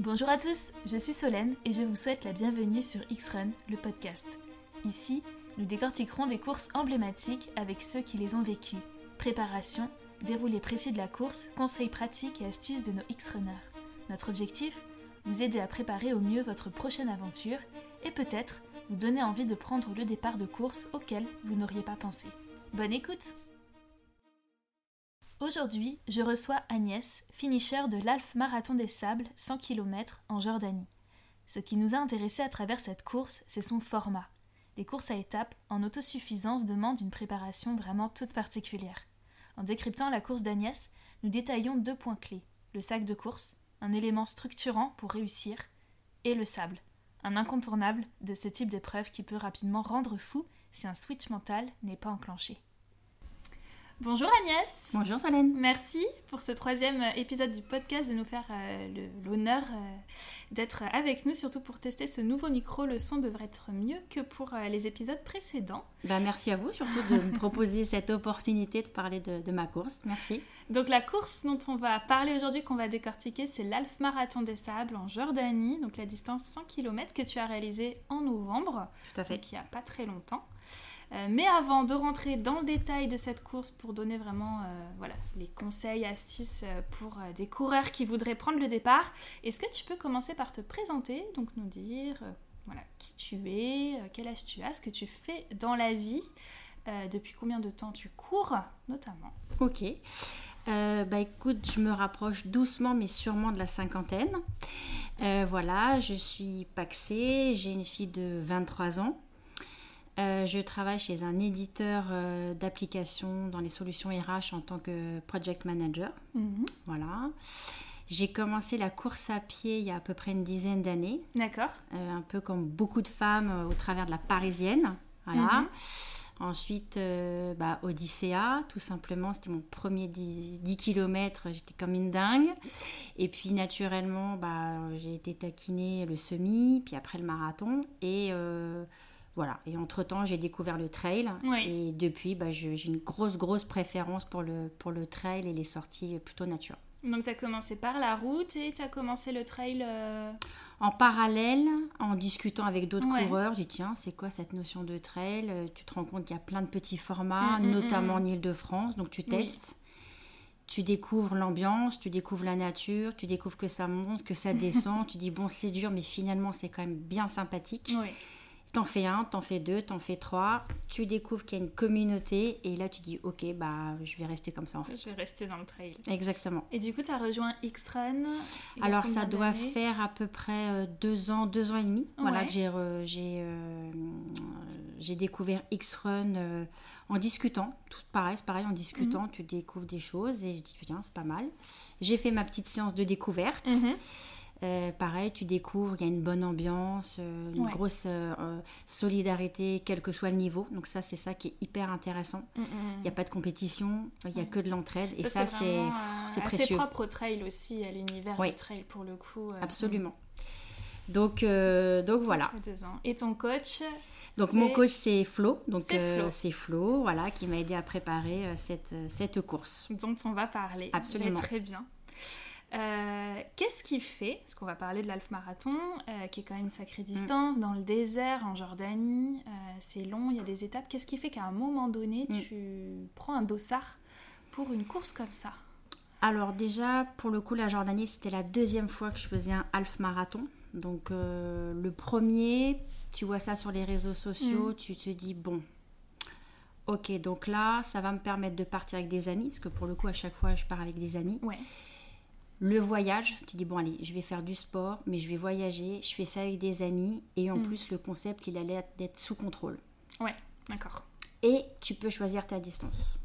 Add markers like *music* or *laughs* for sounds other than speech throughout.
Bonjour à tous, je suis Solène et je vous souhaite la bienvenue sur X-Run, le podcast. Ici, nous décortiquerons des courses emblématiques avec ceux qui les ont vécues. Préparation, déroulé précis de la course, conseils pratiques et astuces de nos X-Runners. Notre objectif Vous aider à préparer au mieux votre prochaine aventure et peut-être vous donner envie de prendre le départ de course auquel vous n'auriez pas pensé. Bonne écoute Aujourd'hui, je reçois Agnès, finisher de l'Alf Marathon des Sables 100 km en Jordanie. Ce qui nous a intéressé à travers cette course, c'est son format. Les courses à étapes en autosuffisance demandent une préparation vraiment toute particulière. En décryptant la course d'Agnès, nous détaillons deux points clés le sac de course, un élément structurant pour réussir, et le sable, un incontournable de ce type d'épreuve qui peut rapidement rendre fou si un switch mental n'est pas enclenché. Bonjour Agnès. Bonjour Solène. Merci pour ce troisième épisode du podcast de nous faire euh, l'honneur euh, d'être avec nous, surtout pour tester ce nouveau micro. Le son devrait être mieux que pour euh, les épisodes précédents. Bah, merci à vous surtout de me proposer *laughs* cette opportunité de parler de, de, ma course. Merci. Donc la course dont on va parler aujourd'hui, qu'on va décortiquer, c'est l'Alf Marathon des Sables en Jordanie, donc la distance 100 km que tu as réalisée en novembre. Tout à fait. Donc il n'y a pas très longtemps. Euh, mais avant de rentrer dans le détail de cette course pour donner vraiment euh, voilà, les conseils, astuces euh, pour des coureurs qui voudraient prendre le départ, est-ce que tu peux commencer par te présenter, donc nous dire voilà, qui tu es, quel âge tu as, ce que tu fais dans la vie, depuis combien de temps tu cours notamment? Ok. bah écoute, je me rapproche doucement mais sûrement de la cinquantaine. voilà, je suis paxée, j'ai une fille de 23 ans. Euh, je travaille chez un éditeur euh, d'applications dans les solutions RH en tant que project manager. Mhm. Voilà. J'ai commencé la course à pied il y a à peu près une dizaine d'années. D'accord. Euh, un peu comme beaucoup de femmes au travers de la parisienne. Voilà. Mhm. Ensuite, bah, Odyssea, tout simplement, c'était mon premier 10, 10 km, j'étais comme une dingue. Et puis, naturellement, bah, j'ai été taquinée le semi, puis après le marathon. Et voilà. Et entre-temps, j'ai découvert le trail. Et depuis, bah, j'ai une grosse, grosse préférence pour le, pour le trail et les sorties plutôt nature. Donc, tu as commencé par la route et tu as commencé le trail euh, En parallèle, en discutant avec d'autres coureurs, j'ai dit tiens, c'est quoi cette notion de trail? Euh, Tu te rends compte qu'il y a plein de petits formats, mm, mm, notamment mm. en Ile-de-France. Donc, tu testes. Tu découvres l'ambiance, tu découvres la nature, tu découvres que ça monte, que ça *laughs* descend. tu dis bon, c'est dur, mais finalement, c'est quand même bien sympathique. Oui. T'en fais un, t'en fais deux, t'en fais trois, tu découvres qu'il y a une communauté et là tu dis ok bah je vais rester comme ça en fait. Je vais rester dans le trail. Exactement. Et du coup tu as rejoint X-Run Alors ça doit faire à peu près euh, deux ans, deux ans et demi. Voilà que j'ai j'ai euh, j'ai découvert X-Run euh, en discutant. Tout pareil, c'est pareil en discutant, mhm. tu découvres des choses et je dis tiens c'est pas mal. J'ai fait ma petite séance de découverte. Mhm. Euh, pareil, tu découvres, il y a une bonne ambiance, euh, une grosse euh, solidarité, quel que soit le niveau. Donc ça, c'est ça qui est hyper intéressant. Mm, mm, mm. Il n'y a pas de compétition, il n'y a que de l'entraide. Et ça, c'est précieux. C'est propre au trail aussi, à l'univers du trail pour le coup. Absolument. Donc, donc voilà. Et ton coach donc mon coach c'est Flo, donc c'est Flo. voilà, qui m'a aidé à préparer cette, cette course. Dont on va parler. Absolument. très bien. Euh, qu'est-ce qui fait, parce qu'on va parler de l'Alf Marathon, euh, qui est quand même une sacrée distance, mm. dans le désert, en Jordanie, euh, c'est long, il y a des étapes. Qu'est-ce qui fait qu'à un moment donné, mm. tu prends un dossard pour une course comme ça? Alors déjà, pour le coup, la Jordanie, c'était la deuxième fois que je faisais un Half Marathon. Donc le premier, tu vois ça sur les réseaux sociaux, mm. tu te dis, bon, ok, donc là, ça va me permettre de partir avec des amis, parce que pour le coup, à chaque fois, je pars avec des amis. Ouais. Le voyage, tu dis, bon, allez, je vais faire du sport, mais je vais voyager, je fais ça avec des amis, et en mm. plus, le concept, il allait être sous contrôle. Ouais, d'accord. Et tu peux choisir ta distance.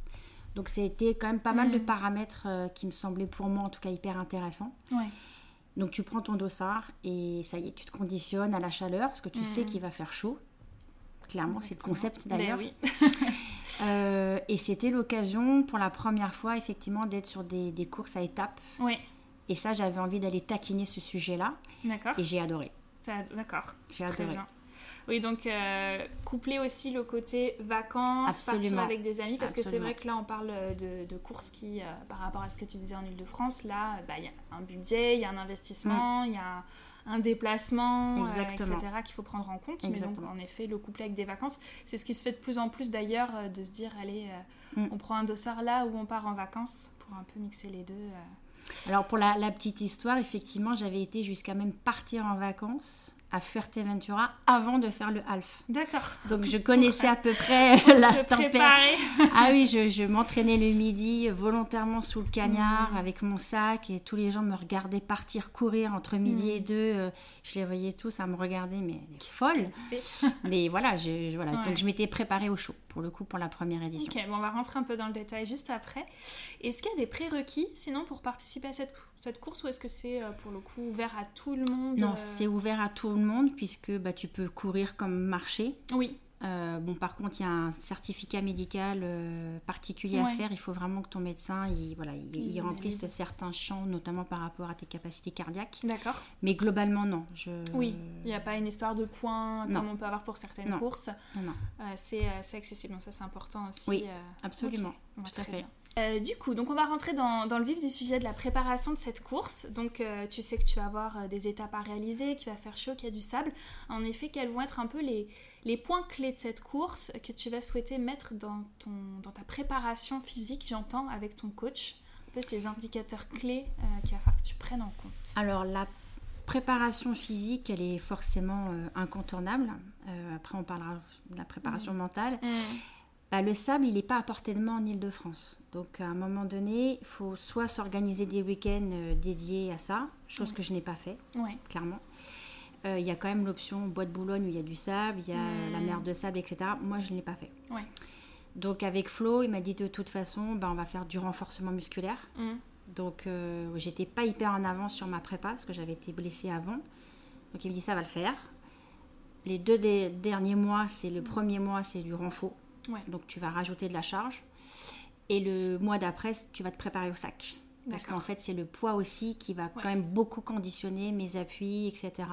Donc, c'était quand même pas mal de mm. paramètres euh, qui me semblaient pour moi, en tout cas, hyper intéressants. Ouais. Donc, tu prends ton dossard, et ça y est, tu te conditionnes à la chaleur, parce que tu sais mm. qu'il va faire chaud. Clairement, c'est le concept ben d'ailleurs. Oui. *laughs* euh, et c'était l'occasion, pour la première fois, effectivement, d'être sur des, des courses à étapes. Oui. Et ça, j'avais envie d'aller taquiner ce sujet-là. D'accord. Et j'ai adoré. D'accord. J'ai adoré. Oui, donc euh, coupler aussi le côté vacances, partir avec des amis, parce que c'est vrai que là on parle de, courses qui, euh, par rapport à ce que tu disais en Ile-de-France, là bah, il y a un budget, il y a un investissement, mm. il y a un déplacement, euh, etc., qu'il faut prendre en compte. Mais donc, en effet, le couple avec des vacances, c'est ce qui se fait de plus en plus d'ailleurs, euh, de se dire, allez, euh, mm. on prend un dossard là où on part en vacances pour un peu mixer les deux. Alors, pour la, petite histoire, effectivement, j'avais été jusqu'à même partir en vacances à Fuerteventura avant de faire le half. D'accord. Donc je connaissais à peu près *laughs* la température. *laughs* ah oui, je, je m'entraînais le midi volontairement sous le cagnard mmh. avec mon sac et tous les gens me regardaient partir courir entre midi et mmh. deux. Euh, je les voyais tous à me regarder, mais elle est folle. *laughs* mais voilà, je, voilà. donc je m'étais préparée au chaud pour le coup pour la première édition. Ok, bon, on va rentrer un peu dans le détail juste après. Est-ce qu'il y a des prérequis sinon pour participer à cette, cette course ou est-ce que c'est euh, pour le coup ouvert à tout le monde Non, euh c'est ouvert à tout le monde puisque bah, tu peux courir comme marcher. Oui. Euh, bon, par contre, il y a un certificat médical euh, particulier à faire. Il faut vraiment que ton médecin il, voilà, il, remplisse certains champs, notamment par rapport à tes capacités cardiaques. D'accord. Mais globalement, non. Je... Oui, il n'y a pas une histoire de points comme on peut avoir pour certaines courses. Non, non. Euh, c'est accessible, ça c'est important aussi. Oui, absolument. Tout à fait. Euh, du coup, donc on va rentrer dans, le vif du sujet de la préparation de cette course. Donc euh, tu sais que tu vas avoir euh, des étapes à réaliser, qu'il va faire chaud, qu'il y a du sable. En effet, quels vont être un peu les, les, points clés de cette course que tu vas souhaiter mettre dans, ton, dans ta préparation physique, j'entends, avec ton coach? Un peu ces indicateurs clés qu'il va falloir que tu prennes en compte. Alors la préparation physique, elle est forcément incontournable. après, on parlera de la préparation mmh. mentale. Mmh. Bah, le sable, il n'est pas à portée de main en Ile-de-France. Donc à un moment donné, il faut soit s'organiser des week-ends euh, dédiés à ça, chose que je n'ai pas fait, clairement. Euh, il y a quand même l'option bois de Boulogne où il y a du sable, il y a hmm. la mer de sable, etc. Moi, je ne l'ai pas fait. Donc avec Flo, il m'a dit de toute façon, bah, on va faire du renforcement musculaire. Hmm. Donc euh, j'étais pas hyper en avance sur ma prépa parce que j'avais été blessée avant. Donc il me dit ça va le faire. Les deux derniers mois, c'est le premier mois, c'est du renfort. Donc tu vas rajouter de la charge. Et le mois d'après, tu vas te préparer au sac. Parce qu'en fait, c'est le poids aussi qui va quand même beaucoup conditionner mes appuis, etc.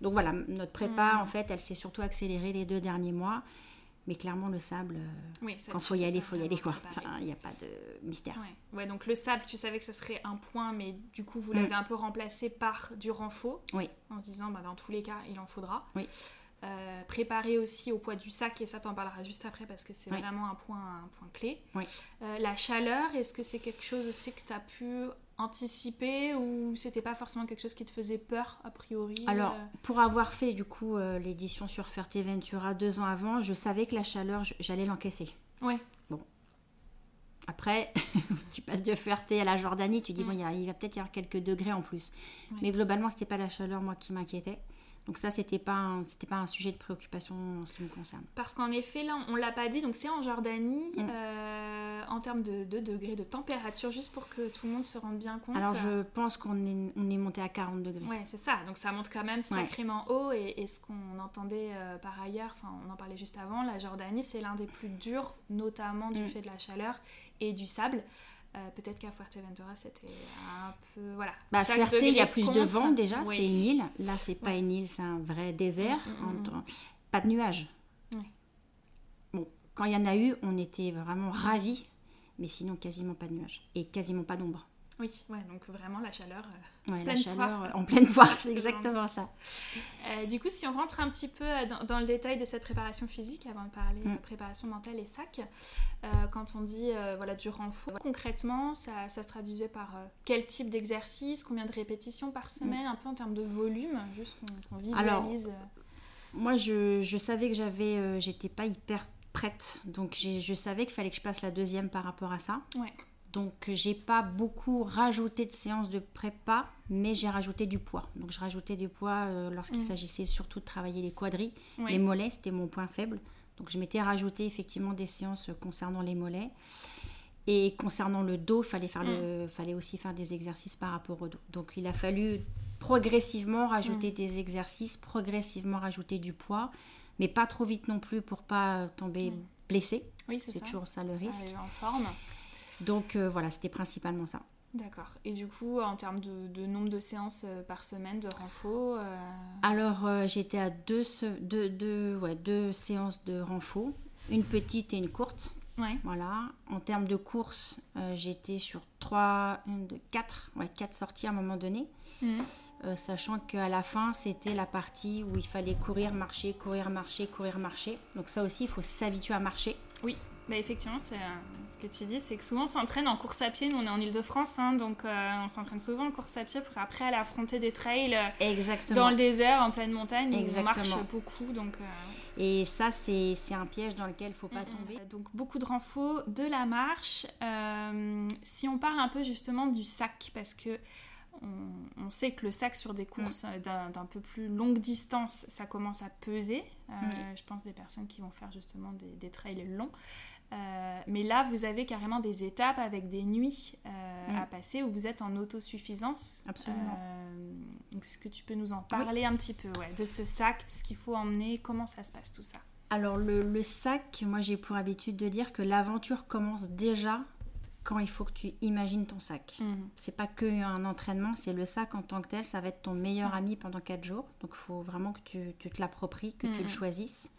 Donc voilà, notre prépa, hmm. en fait, elle s'est surtout accélérée les deux derniers mois. Mais clairement, le sable, euh, quand il faut y aller, il faut y aller. quoi. il n'y a pas de mystère. Ouais. donc le sable, tu savais que ce serait un point, mais du coup, vous l'avez hmm. un peu remplacé par du renfort. Oui. En se disant, bah, dans tous les cas, il en faudra. Oui. Euh, préparer aussi au poids du sac, et ça t'en parlera juste après parce que c'est vraiment un point, un point clé. Euh, la chaleur, est-ce que c'est quelque chose aussi que tu as pu anticiper ou c'était pas forcément quelque chose qui te faisait peur a priori Alors, euh? pour avoir fait du coup l'édition sur Fuerteventura deux ans avant, je savais que la chaleur, j'allais l'encaisser. Oui. Bon. Après, *laughs* tu passes de Fuerte à la Jordanie, tu dis, mm. bon, il, va peut-être y avoir quelques degrés en plus. Mais globalement, c'était pas la chaleur, moi, qui m'inquiétait. Donc ça, c'était pas c'était pas un sujet de préoccupation en ce qui me concerne. Parce qu'en effet, là, on l'a pas dit, donc c'est en Jordanie, mm. euh, en termes de, degrés, de température, juste pour que tout le monde se rende bien compte. Alors je pense qu'on est, on est monté à 40 degrés. Ouais, c'est ça. Donc ça monte quand même sacrément haut. Et, ce qu'on entendait euh, par ailleurs, enfin on en parlait juste avant, la Jordanie, c'est l'un des plus durs, notamment du mm. fait de la chaleur et du sable. Euh, peut-être qu'à Fuerteventura, c'était un peu. Voilà. Bah, Fuerte, il y a plus de vent déjà, c'est une île. Là, c'est pas une île, c'est un vrai désert. Mm, mm, mm. Pas de nuages. Bon, quand il y en a eu, on était vraiment ravis, mais sinon, quasiment pas de nuages. Et quasiment pas d'ombre. Oui, ouais, donc vraiment la chaleur. Euh, la chaleur en pleine foire, *laughs* c'est exactement ça. Euh, du coup, si on rentre un petit peu euh, dans, le détail de cette préparation physique, avant de parler de mm. préparation mentale et sac, quand on dit voilà, du renfort, concrètement, ça, ça se traduisait par quel type d'exercice, combien de répétitions par semaine, mm. un peu en termes de volume, juste qu'on visualise. moi, je, je, savais que j'avais, j'étais pas hyper prête, donc je savais qu'il fallait que je passe la deuxième par rapport à ça. Ouais. Donc j'ai pas beaucoup rajouté de séances de prépa, mais j'ai rajouté du poids. Donc je rajoutais du poids euh, lorsqu'il mm. s'agissait surtout de travailler les quadris. Les mollets, c'était mon point faible. Donc je m'étais rajouté effectivement des séances concernant les mollets. Et concernant le dos, fallait faire le, mm. fallait aussi faire des exercices par rapport au dos. Donc il a fallu progressivement rajouter mm. des exercices, progressivement rajouter du poids, mais pas trop vite non plus pour pas tomber blessé. Oui, c'est toujours ça le risque. en forme. Donc euh, voilà, c'était principalement ça. D'accord. Et du coup, en termes de, nombre de séances par semaine de renfo Alors, j'étais à deux, deux, ouais, deux séances de renfo, une petite et une courte. Voilà. En termes de course, j'étais sur 3, 4, ouais, 4 sorties à un moment donné. Mmh. Euh, sachant qu'à la fin, c'était la partie où il fallait courir, marcher, courir, marcher, courir, marcher. Donc ça aussi, il faut s'habituer à marcher. Oui, bah effectivement, c'est euh, ce que tu dis, c'est que souvent on s'entraîne en course à pied. Nous, on est en Ile-de-France, hein, donc euh, on s'entraîne souvent en course à pied pour après aller affronter des trails Exactement. dans le désert, en pleine montagne. Où on marche beaucoup, donc. Et ça, c'est un piège dans lequel il ne faut pas tomber. Donc beaucoup de renfort, de la marche. si on parle un peu justement du sac, parce que on, sait que le sac sur des courses mm. d'un peu plus longue distance, ça commence à peser. Euh, je pense des personnes qui vont faire justement des, trails longs. Euh, mais là, vous avez carrément des étapes avec des nuits euh, mm. à passer où vous êtes en autosuffisance. Absolument. Est-ce que tu peux nous en parler un petit peu de ce sac, de ce qu'il faut emmener Comment ça se passe tout ça? Alors le, le, sac, moi j'ai pour habitude de dire que l'aventure commence déjà quand il faut que tu imagines ton sac. Mhm. C'est pas que un entraînement, c'est le sac en tant que tel, ça va être ton meilleur mhm. ami pendant 4 jours. Donc il faut vraiment que tu, te l'appropries, que tu le mhm. choisisses.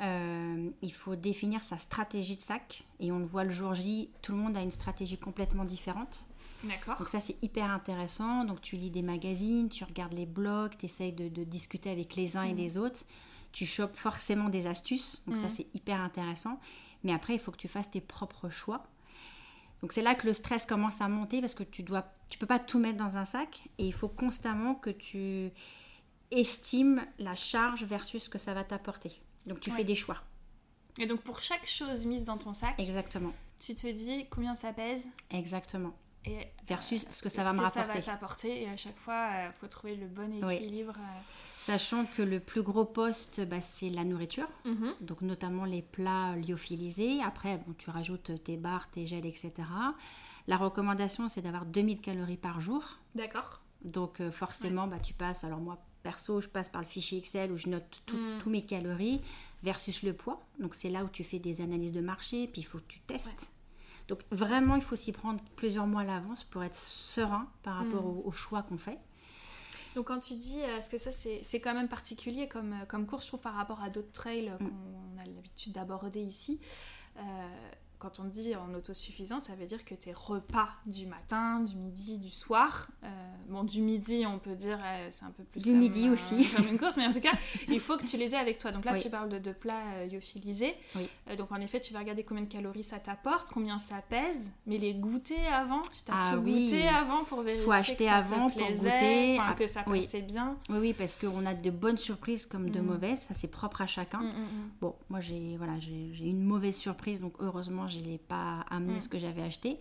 Euh, il faut définir sa stratégie de sac et on le voit le jour J, tout le monde a une stratégie complètement différente. D'accord. Donc ça c'est hyper intéressant. Donc tu lis des magazines, tu regardes les blogs, tu essayes de, discuter avec les uns et les autres. Tu chopes forcément des astuces, donc ça c'est hyper intéressant. Mais après il faut que tu fasses tes propres choix. Donc c'est là que le stress commence à monter parce que tu dois, tu peux pas tout mettre dans un sac et il faut constamment que tu estimes la charge versus ce que ça va t'apporter. Donc tu fais des choix. Et donc pour chaque chose mise dans ton sac, exactement. Tu te dis combien ça pèse Exactement. Et versus ce que ça va me rapporter. Ça va t'apporter et à chaque fois, il euh, faut trouver le bon équilibre. Euh. Sachant que le plus gros poste, bah, c'est la nourriture, mhm. donc notamment les plats lyophilisés. Après, bon, tu rajoutes tes barres, tes gels, etc. La recommandation, c'est d'avoir 2000 calories par jour. D'accord. Donc euh, forcément, bah, tu passes, alors moi perso, je passe par le fichier Excel où je note mhm. tous mes calories versus le poids. Donc c'est là où tu fais des analyses de marché, puis il faut que tu testes. Donc vraiment, il faut s'y prendre plusieurs mois à l'avance pour être serein par rapport mhm. au choix qu'on fait. Donc quand tu dis, euh, est-ce que ça c'est quand même particulier comme, euh, comme course, je trouve, par rapport à d'autres trails mm. qu'on a l'habitude d'aborder ici euh, quand on dit en autosuffisance, ça veut dire que tes repas du matin, du midi, du soir, euh, bon, du midi, on peut dire, euh, c'est un peu plus. Du midi euh, aussi. *laughs* Comme une course, mais en tout cas, *laughs* il faut que tu les aies avec toi. Donc là, tu parles de, plats lyophilisés. donc en effet, tu vas regarder combien de calories ça t'apporte, combien ça pèse, mais les goûter avant, tu t'as ah, tout goûté avant pour vérifier. faut acheter que ça avant te plaisait, pour goûter. que ça passait bien. Oui, oui, parce qu'on a de bonnes surprises comme de mm. mauvaises. Ça, c'est propre à chacun. Mm, mm, bon, moi, j'ai voilà, une mauvaise surprise, donc heureusement, je n'ai pas amené mm. ce que j'avais acheté.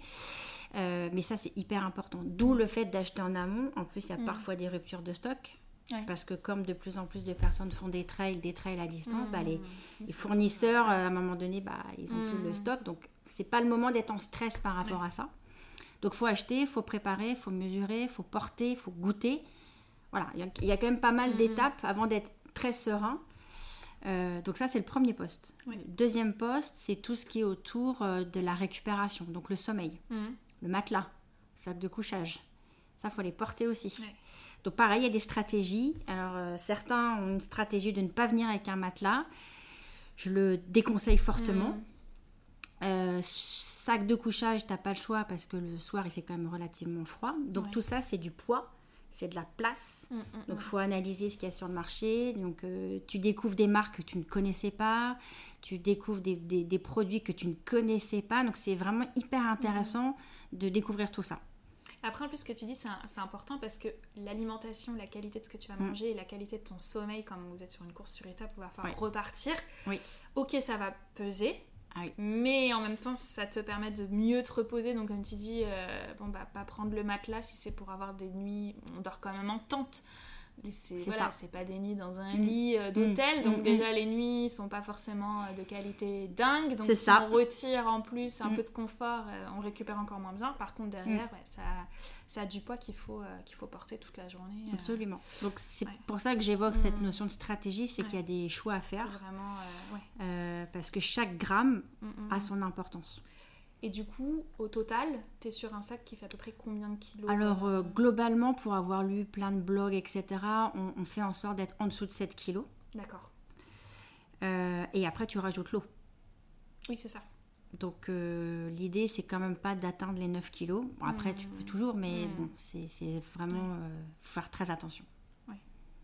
Euh, mais ça, c'est hyper important. D'où le fait d'acheter en amont. En plus, il y a mm. parfois des ruptures de stock. Parce que comme de plus en plus de personnes font des trails, des trails à distance, bah, les, mm. fournisseurs, à un moment donné, bah, ils ont plus le stock. Donc, c'est pas le moment d'être en stress par rapport à ça. Donc, faut acheter, faut préparer, faut mesurer, faut porter, faut goûter. Voilà, il y, a quand même pas mal d'étapes avant d'être très serein. Euh, donc ça, c'est le premier poste. deuxième poste, c'est tout ce qui est autour euh, de la récupération, donc le sommeil, mhm. le matelas, sac de couchage. Ça, faut les porter aussi. Donc pareil, il y a des stratégies. Alors euh, certains ont une stratégie de ne pas venir avec un matelas. Je le déconseille fortement. Mhm. sac de couchage, t'as pas le choix parce que le soir, il fait quand même relativement froid. Donc tout ça, c'est du poids c'est de la place. Mm, mm, donc, il mm. faut analyser ce qu'il y a sur le marché. Donc, euh, tu découvres des marques que tu ne connaissais pas, tu découvres des, des, produits que tu ne connaissais pas. Donc, c'est vraiment hyper intéressant de découvrir tout ça. Après, en plus, ce que tu dis, c'est important parce que l'alimentation, la qualité de ce que tu vas manger et la qualité de ton sommeil, comme vous êtes sur une course sur étape, il va falloir repartir. Oui. Ok, ça va peser, ah Mais en même temps, ça te permet de mieux te reposer. Donc, comme tu dis, euh, bon, bah, pas prendre le matelas si c'est pour avoir des nuits. On dort quand même en tente c'est voilà, c'est pas des nuits dans un mm. lit euh, d'hôtel, mm. donc mm, déjà les nuits sont pas forcément euh, de qualité dingue. Donc si ça. on retire en plus un peu de confort, euh, on récupère encore moins bien. Par contre derrière, ça, ça, a du poids qu'il faut qu'il faut porter toute la journée. Absolument. Donc c'est pour ça que j'évoque cette notion de stratégie, c'est qu'il y a des choix à faire. Vraiment, parce que chaque gramme a son importance. Et du coup, au total, tu es sur un sac qui fait à peu près combien de kilos Alors, euh, globalement, pour avoir lu plein de blogs, etc., on, fait en sorte d'être en dessous de 7 kilos. D'accord. Euh, et après, tu rajoutes l'eau. Oui, c'est ça. Donc, euh, l'idée, c'est quand même pas d'atteindre les 9 kilos. Bon, après, tu peux mmh. toujours, mais mmh. bon, c'est vraiment faire très attention.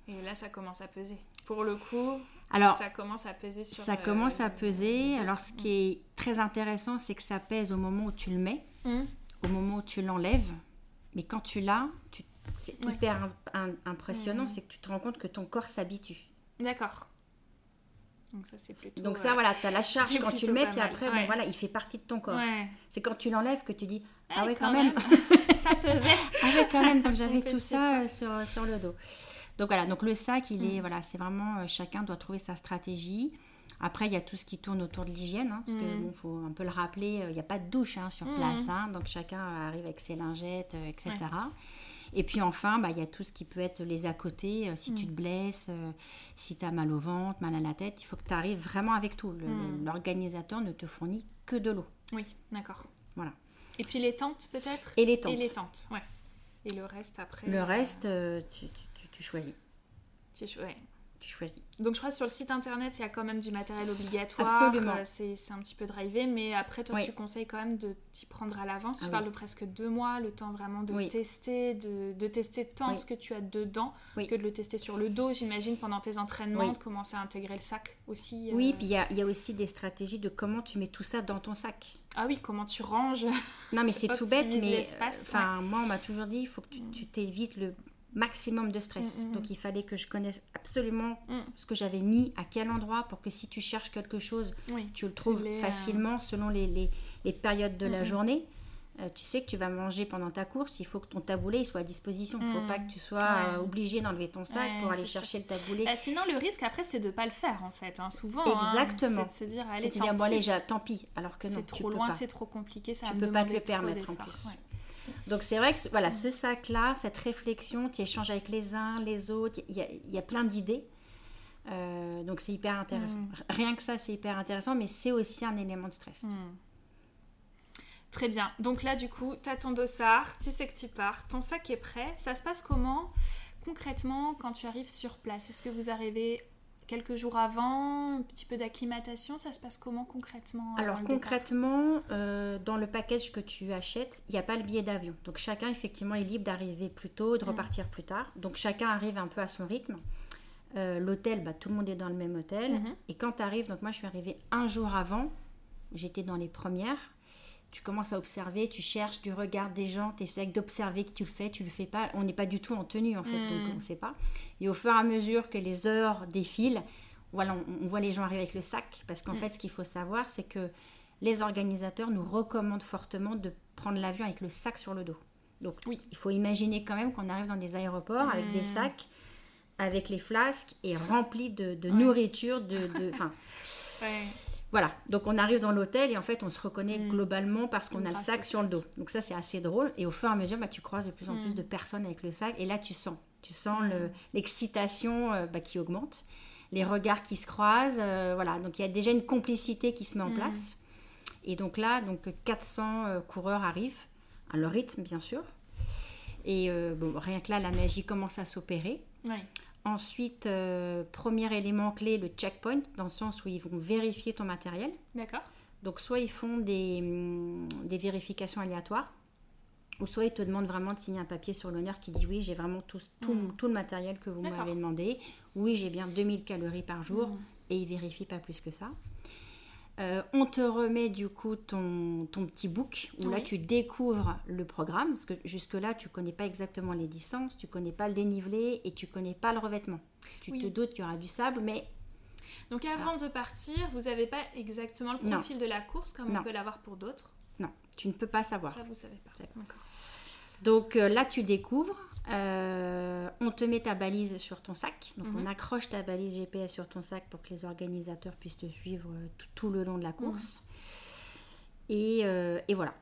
Et là, ça commence à peser. Pour le coup, alors, ça commence à peser sur. Ça commence à peser. Alors, ce qui est très intéressant, c'est que ça pèse au moment où tu le mets, mmh. au moment où tu l'enlèves. Mais quand tu l'as, tu... c'est hyper impressionnant, mmh. c'est que tu te rends compte que ton corps s'habitue. D'accord. Donc ça, c'est plutôt. Donc ça, voilà, tu as la charge quand tu le mets, puis après, bon, voilà, il fait partie de ton corps. C'est quand tu l'enlèves que tu dis, ah ouais, quand, même. *laughs* ça pesait. ah ouais, quand même, *laughs* donc j'avais tout ça euh, sur, sur le dos. Donc voilà, donc le sac, il est, mm. voilà, c'est vraiment, euh, chacun doit trouver sa stratégie. Après, il y a tout ce qui tourne autour de l'hygiène, hein, parce qu'il mm. faut un peu le rappeler, euh, il n'y a pas de douche hein, sur mm. place, hein, donc chacun arrive avec ses lingettes, euh, etc. Et puis enfin, bah, il y a tout ce qui peut être les à côté, si tu te blesses, si tu as mal au ventre, mal à la tête, il faut que tu arrives vraiment avec tout. L'organisateur ne te fournit que de l'eau. Oui, d'accord. Voilà. Et puis les tentes peut-être? Et les tentes. Et les tentes, ouais. Et le reste après Le reste, tu, tu choisis. Tu, ouais. tu choisis. Donc je crois que sur le site internet, il y a quand même du matériel obligatoire. Absolument. Euh, c'est, un petit peu drivé, mais après, toi, tu conseilles quand même de t'y prendre à l'avance. Tu ah parles de presque deux mois, le temps vraiment de tester, de, de, tester tant ce que tu as dedans que de le tester sur le dos, j'imagine, pendant tes entraînements, de commencer à intégrer le sac aussi. Euh. Oui, puis il y a, y a, aussi des stratégies de comment tu mets tout ça dans ton sac. Ah oui, comment tu ranges Non, mais *laughs* c'est tout bête, mais enfin, moi, on m'a toujours dit, il faut que tu, tu t'évites le maximum de stress. Mm, mm, mm. Donc il fallait que je connaisse absolument ce que j'avais mis, à quel endroit, pour que si tu cherches quelque chose, tu le trouves euh, facilement selon les, les, périodes de la journée. Euh, tu sais que tu vas manger pendant ta course, il faut que ton taboulet soit à disposition. Il ne faut pas que tu sois euh, obligé d'enlever ton sac pour aller chercher le taboulet. Bah, sinon, le risque après, c'est de ne pas le faire en fait. Hein, souvent, hein. Exactement. c'est de se dire, allez, tant dire, bon, allez, tant pis. Alors que non, c'est trop loin, c'est trop compliqué. Ça tu ne peux pas te le permettre en plus. Donc c'est vrai que voilà, mm. ce sac-là, cette réflexion, tu échanges avec les uns, les autres, il y a, plein d'idées. Euh, donc c'est hyper intéressant. Mm. Rien que ça, c'est hyper intéressant, mais c'est aussi un élément de stress. Mm. Très bien. Donc là, du coup, tu as ton dossard, tu sais que tu pars, ton sac est prêt. Ça se passe comment concrètement quand tu arrives sur place? Est-ce que vous arrivez quelques jours avant, un petit peu d'acclimatation, ça se passe comment concrètement Alors concrètement, euh, dans le package que tu achètes, il n'y a pas le billet d'avion. Donc chacun effectivement est libre d'arriver plus tôt, de mm. repartir plus tard. Donc chacun arrive un peu à son rythme. Euh, l'hôtel, bah, tout le monde est dans le même hôtel. Mm-hmm. Et quand tu arrives, donc moi je suis arrivée un jour avant, j'étais dans les premières tu commences à observer, tu cherches du regard des gens, tu essaies d'observer que tu le fais, tu le fais pas. On n'est pas du tout en tenue en fait, donc hmm. on ne sait pas. Et au fur et à mesure que les heures défilent, voilà, on, voit les gens arriver avec le sac, parce qu'en hmm. fait, ce qu'il faut savoir, c'est que les organisateurs nous recommandent fortement de prendre l'avion avec le sac sur le dos. Donc oui, il faut imaginer quand même qu'on arrive dans des aéroports avec des hmm. sacs, avec les flasques et remplis de, nourriture, de... de *laughs* ouais. Voilà, donc on arrive dans l'hôtel et en fait on se reconnaît mm. globalement parce qu'on a le sac sur le dos. Donc ça c'est assez drôle et au fur et à mesure bah, tu croises de plus en plus mm. de personnes avec le sac et là tu sens, tu sens mm. l'excitation euh, bah, qui augmente, les regards qui se croisent, euh, voilà, donc il y a déjà une complicité qui se met en place. Et donc là, donc 400 euh, coureurs arrivent, à leur rythme bien sûr. Et bon, rien que là, la magie commence à s'opérer. Ensuite, euh, premier élément clé, le checkpoint, dans le sens où ils vont vérifier ton matériel. D'accord. Donc, soit ils font des, hum, des, vérifications aléatoires, ou soit ils te demandent vraiment de signer un papier sur l'honneur qui dit oui, j'ai vraiment tout, tout, hmm. tout, le matériel que vous m'avez demandé. Oui, j'ai bien 2000 calories par jour, hmm. et ils vérifient pas plus que ça. Euh, on te remet du coup ton, ton petit book où là tu découvres le programme parce que jusque-là tu connais pas exactement les distances, tu connais pas le dénivelé et tu connais pas le revêtement. Tu te doutes qu'il y aura du sable, mais. Donc avant de partir, vous n'avez pas exactement le profil de la course comme on peut l'avoir pour d'autres? Non, tu ne peux pas savoir. Ça vous savez pas. Donc euh, là tu découvres. Euh, on te met ta balise sur ton sac. Donc, on mhm. accroche ta balise GPS sur ton sac pour que les organisateurs puissent te suivre euh, tout, le long de la course. Mhm. Euh, et, voilà.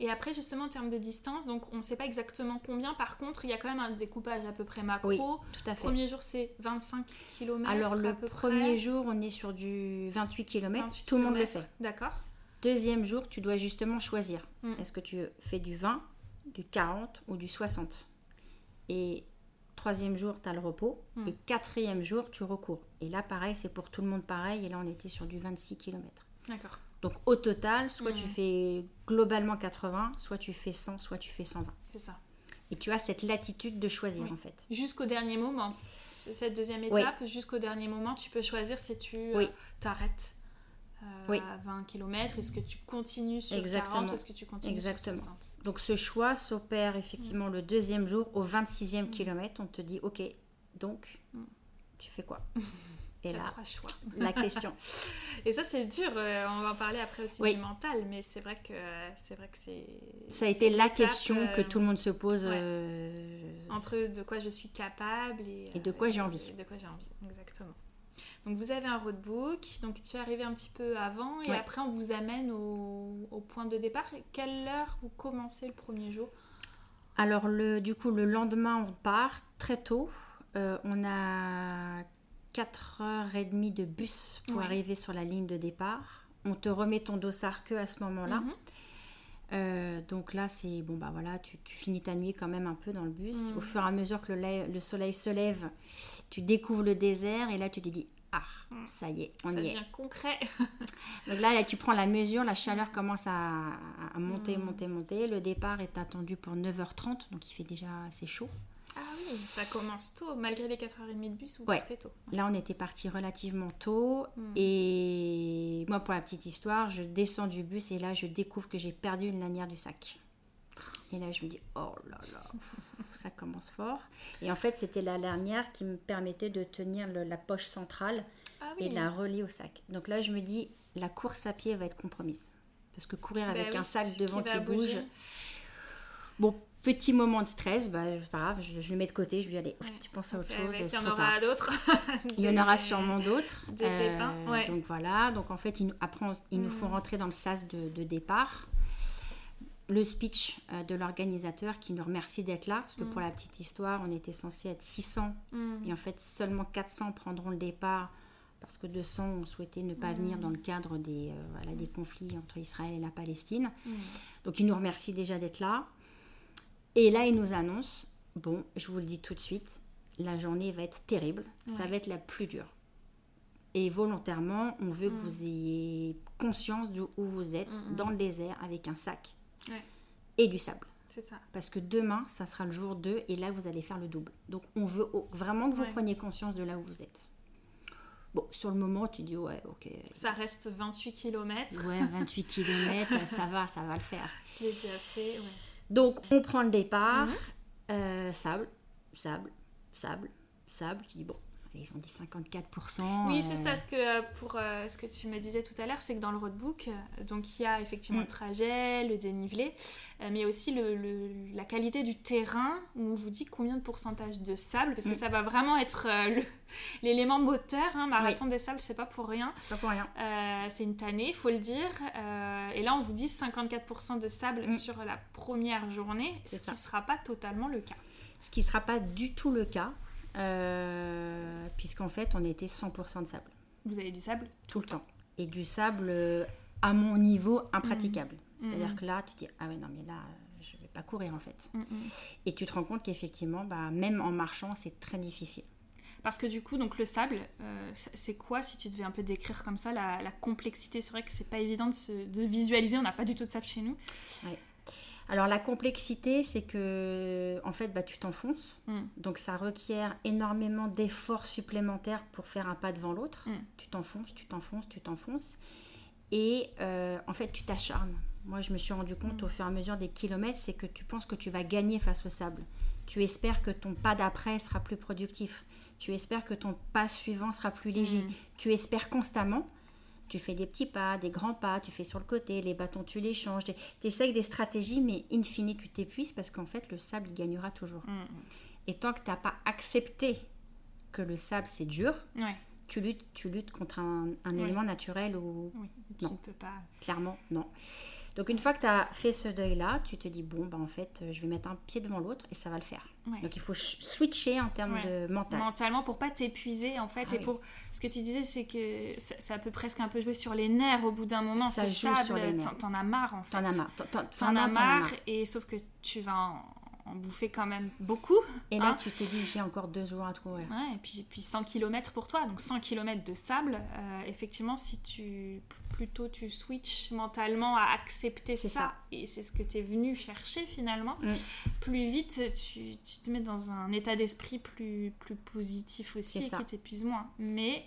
Et après, justement, en termes de distance, donc on ne sait pas exactement combien. Par contre, il y a quand même un découpage à peu près macro. Oui, tout à fait. Premier jour, c'est 25 km. Alors, le premier jour, on est sur du 28 km. tout le monde le fait. D'accord. Deuxième jour, tu dois justement choisir. Mm. Est-ce que tu fais du 20, du 40 ou du 60 Et troisième jour, tu as le repos. Mm. Et quatrième jour, tu recours. Et là, pareil, c'est pour tout le monde pareil. Et là, on était sur du 26 km. D'accord. Donc au total, soit tu fais globalement 80, soit tu fais 100, soit tu fais 120. C'est ça. Et tu as cette latitude de choisir en fait. Jusqu'au dernier moment. Cette deuxième étape, jusqu'au dernier moment, tu peux choisir si tu euh, t'arrêtes euh, à 20 km, est-ce que tu continues sur Exactement. 40 est-ce que tu continues Exactement. sur 60 Donc ce choix s'opère effectivement le deuxième jour, au 26e mm. kilomètre, on te dit ok, donc mm. tu fais quoi? *laughs* Et là, trois choix. *laughs* la question. *laughs* Et ça, c'est dur. Euh, on va en parler après aussi du mental, mais c'est vrai que c'est vrai que c'est. Ça a été la question que tout le monde se pose. Euh, Entre de quoi je suis capable et, et de quoi j'ai envie. De quoi j'ai envie, exactement. Donc vous avez un roadbook, donc tu es arrivé un petit peu avant et après on vous amène au, au, point de départ. Quelle heure vous commencez le premier jour? Alors le, du coup le lendemain on part très tôt. Euh, on a 4h30 de bus pour arriver sur la ligne de départ. On te remet ton dossard que à ce moment-là. Mhm. Euh, donc là, c'est bon, bah voilà, tu, finis ta nuit quand même un peu dans le bus. Au fur et à mesure que le, le, soleil se lève, tu découvres le désert et là, tu te dis Ah, mhm. ça y est, on y est. Ça devient concret. *laughs* donc là, là, tu prends la mesure, la chaleur commence à, à monter, monter, monter. Le départ est attendu pour 9h30, donc il fait déjà assez chaud. Ça commence tôt, malgré les 4h30 de bus, vous partez tôt. Là, on était parti relativement tôt. Hmm. Et moi, pour la petite histoire, je descends du bus et là, je découvre que j'ai perdu une lanière du sac. Et là, je me dis, oh là là, *laughs* ça commence fort. Et en fait, c'était la lanière qui me permettait de tenir la poche centrale ah et de la relier au sac. Donc là, je me dis, la course à pied va être compromise. Parce que courir ben avec un sac devant qui, bouge. Bon, Petit moment de stress, bah, pas grave, je, le mets de côté, je lui dis allez, tu penses à autre chose. *laughs* Il y en aura d'autres. il y en aura sûrement d'autres. Euh, donc voilà, donc en fait, ils, après, ils nous font mm. rentrer dans le sas de, départ. Le speech euh, de l'organisateur qui nous remercie d'être là, parce que pour mm. la petite histoire, on était censé être 600 mm. et en fait, seulement 400 prendront le départ parce que 200 ont souhaité ne pas venir dans le cadre des, euh, voilà, des conflits entre Israël et la Palestine. Donc, ils nous remercient déjà d'être là. Et là, il nous annonce, bon, je vous le dis tout de suite, la journée va être terrible, ça va être la plus dure. Et volontairement, on veut que mm. vous ayez conscience de où vous êtes, mm, mm. dans le désert, avec un sac et du sable. C'est ça. Parce que demain, ça sera le jour 2 et là, vous allez faire le double. Donc, on veut vraiment que vous preniez conscience de là où vous êtes. Bon, sur le moment, tu dis, ouais, ok. Ça reste 28 km. Ouais, 28 km, *laughs* ça va, ça va le faire. J'ai déjà fait, ouais. Donc, on prend le départ, mhm. euh, sable, sable, sable, sable. Tu dis, bon, ils ont dit 54%. Oui, c'est ça ce que, euh, pour, euh, ce que tu me disais tout à l'heure, c'est que dans le roadbook, euh, donc il y a effectivement le mm. trajet, le dénivelé, mais aussi le, la qualité du terrain, où on vous dit combien de pourcentage de sable, parce que mm. ça va vraiment être *laughs* l'élément moteur. Hein, marathon des sables, c'est pas pour rien. C'est pas pour rien. c'est une tannée, faut le dire. et là, on vous dit 54% de sable mm. sur la première journée, ce qui ne sera pas totalement le cas. Ce qui ne sera pas du tout le cas. Euh, puisqu'en fait, on était 100% de sable. Vous avez du sable? Tout le temps. Et du sable, euh, à mon niveau, impraticable. Mmh. C'est-à-dire mmh. que là, tu te dis, ah ouais, non, mais là, je vais pas courir en fait. Mmh, Et tu te rends compte qu'effectivement, bah, même en marchant, c'est très difficile. Parce que du coup, donc le sable, euh, c'est quoi si tu devais un peu décrire comme ça la, complexité? C'est vrai que c'est pas évident de, de visualiser, on n'a pas du tout de sable chez nous. Ouais. Alors la complexité, c'est que en fait, bah, tu t'enfonces. Mm. Donc ça requiert énormément d'efforts supplémentaires pour faire un pas devant l'autre. Mm. Tu t'enfonces, tu t'enfonces, tu t'enfonces. Et euh, en fait, tu t'acharnes. Moi, je me suis rendu compte mm. au fur et à mesure des kilomètres, c'est que tu penses que tu vas gagner face au sable. Tu espères que ton pas d'après sera plus productif. Tu espères que ton pas suivant sera plus léger. Tu espères constamment tu fais des petits pas, des grands pas, tu fais sur le côté, les bâtons tu les changes, tu essaies des stratégies, mais in fine tu t'épuises parce qu'en fait le sable il gagnera toujours. Mm. Et tant que tu n'as pas accepté que le sable c'est dur, tu, luttes, tu luttes contre un, élément naturel ou... Oui, tu ne peux pas. Clairement, non. Donc une fois que tu as fait ce deuil-là, tu te dis, bon, bah, en fait, je vais mettre un pied devant l'autre et ça va le faire. Donc il faut switcher en termes de mental. Mentalement pour pas t'épuiser en fait. Ah et pour ce que tu disais, c'est que ça, peut presque un peu jouer sur les nerfs au bout d'un moment. Ça joue sable, sur les nerfs. T'en as marre en fait. T'en as marre. T'en as marre. Et sauf que tu vas en en bouffer quand même beaucoup. Et là, hein. tu t'es dit, j'ai encore deux jours à trouver. Ouais, et puis, puis 100 km pour toi, donc 100 km de sable. Euh, effectivement, si tu plutôt tu switches mentalement à accepter ça, et c'est ce que tu es venu chercher finalement, mm. plus vite tu, tu, te mets dans un état d'esprit plus, plus positif aussi et qui t'épuise moins. Mais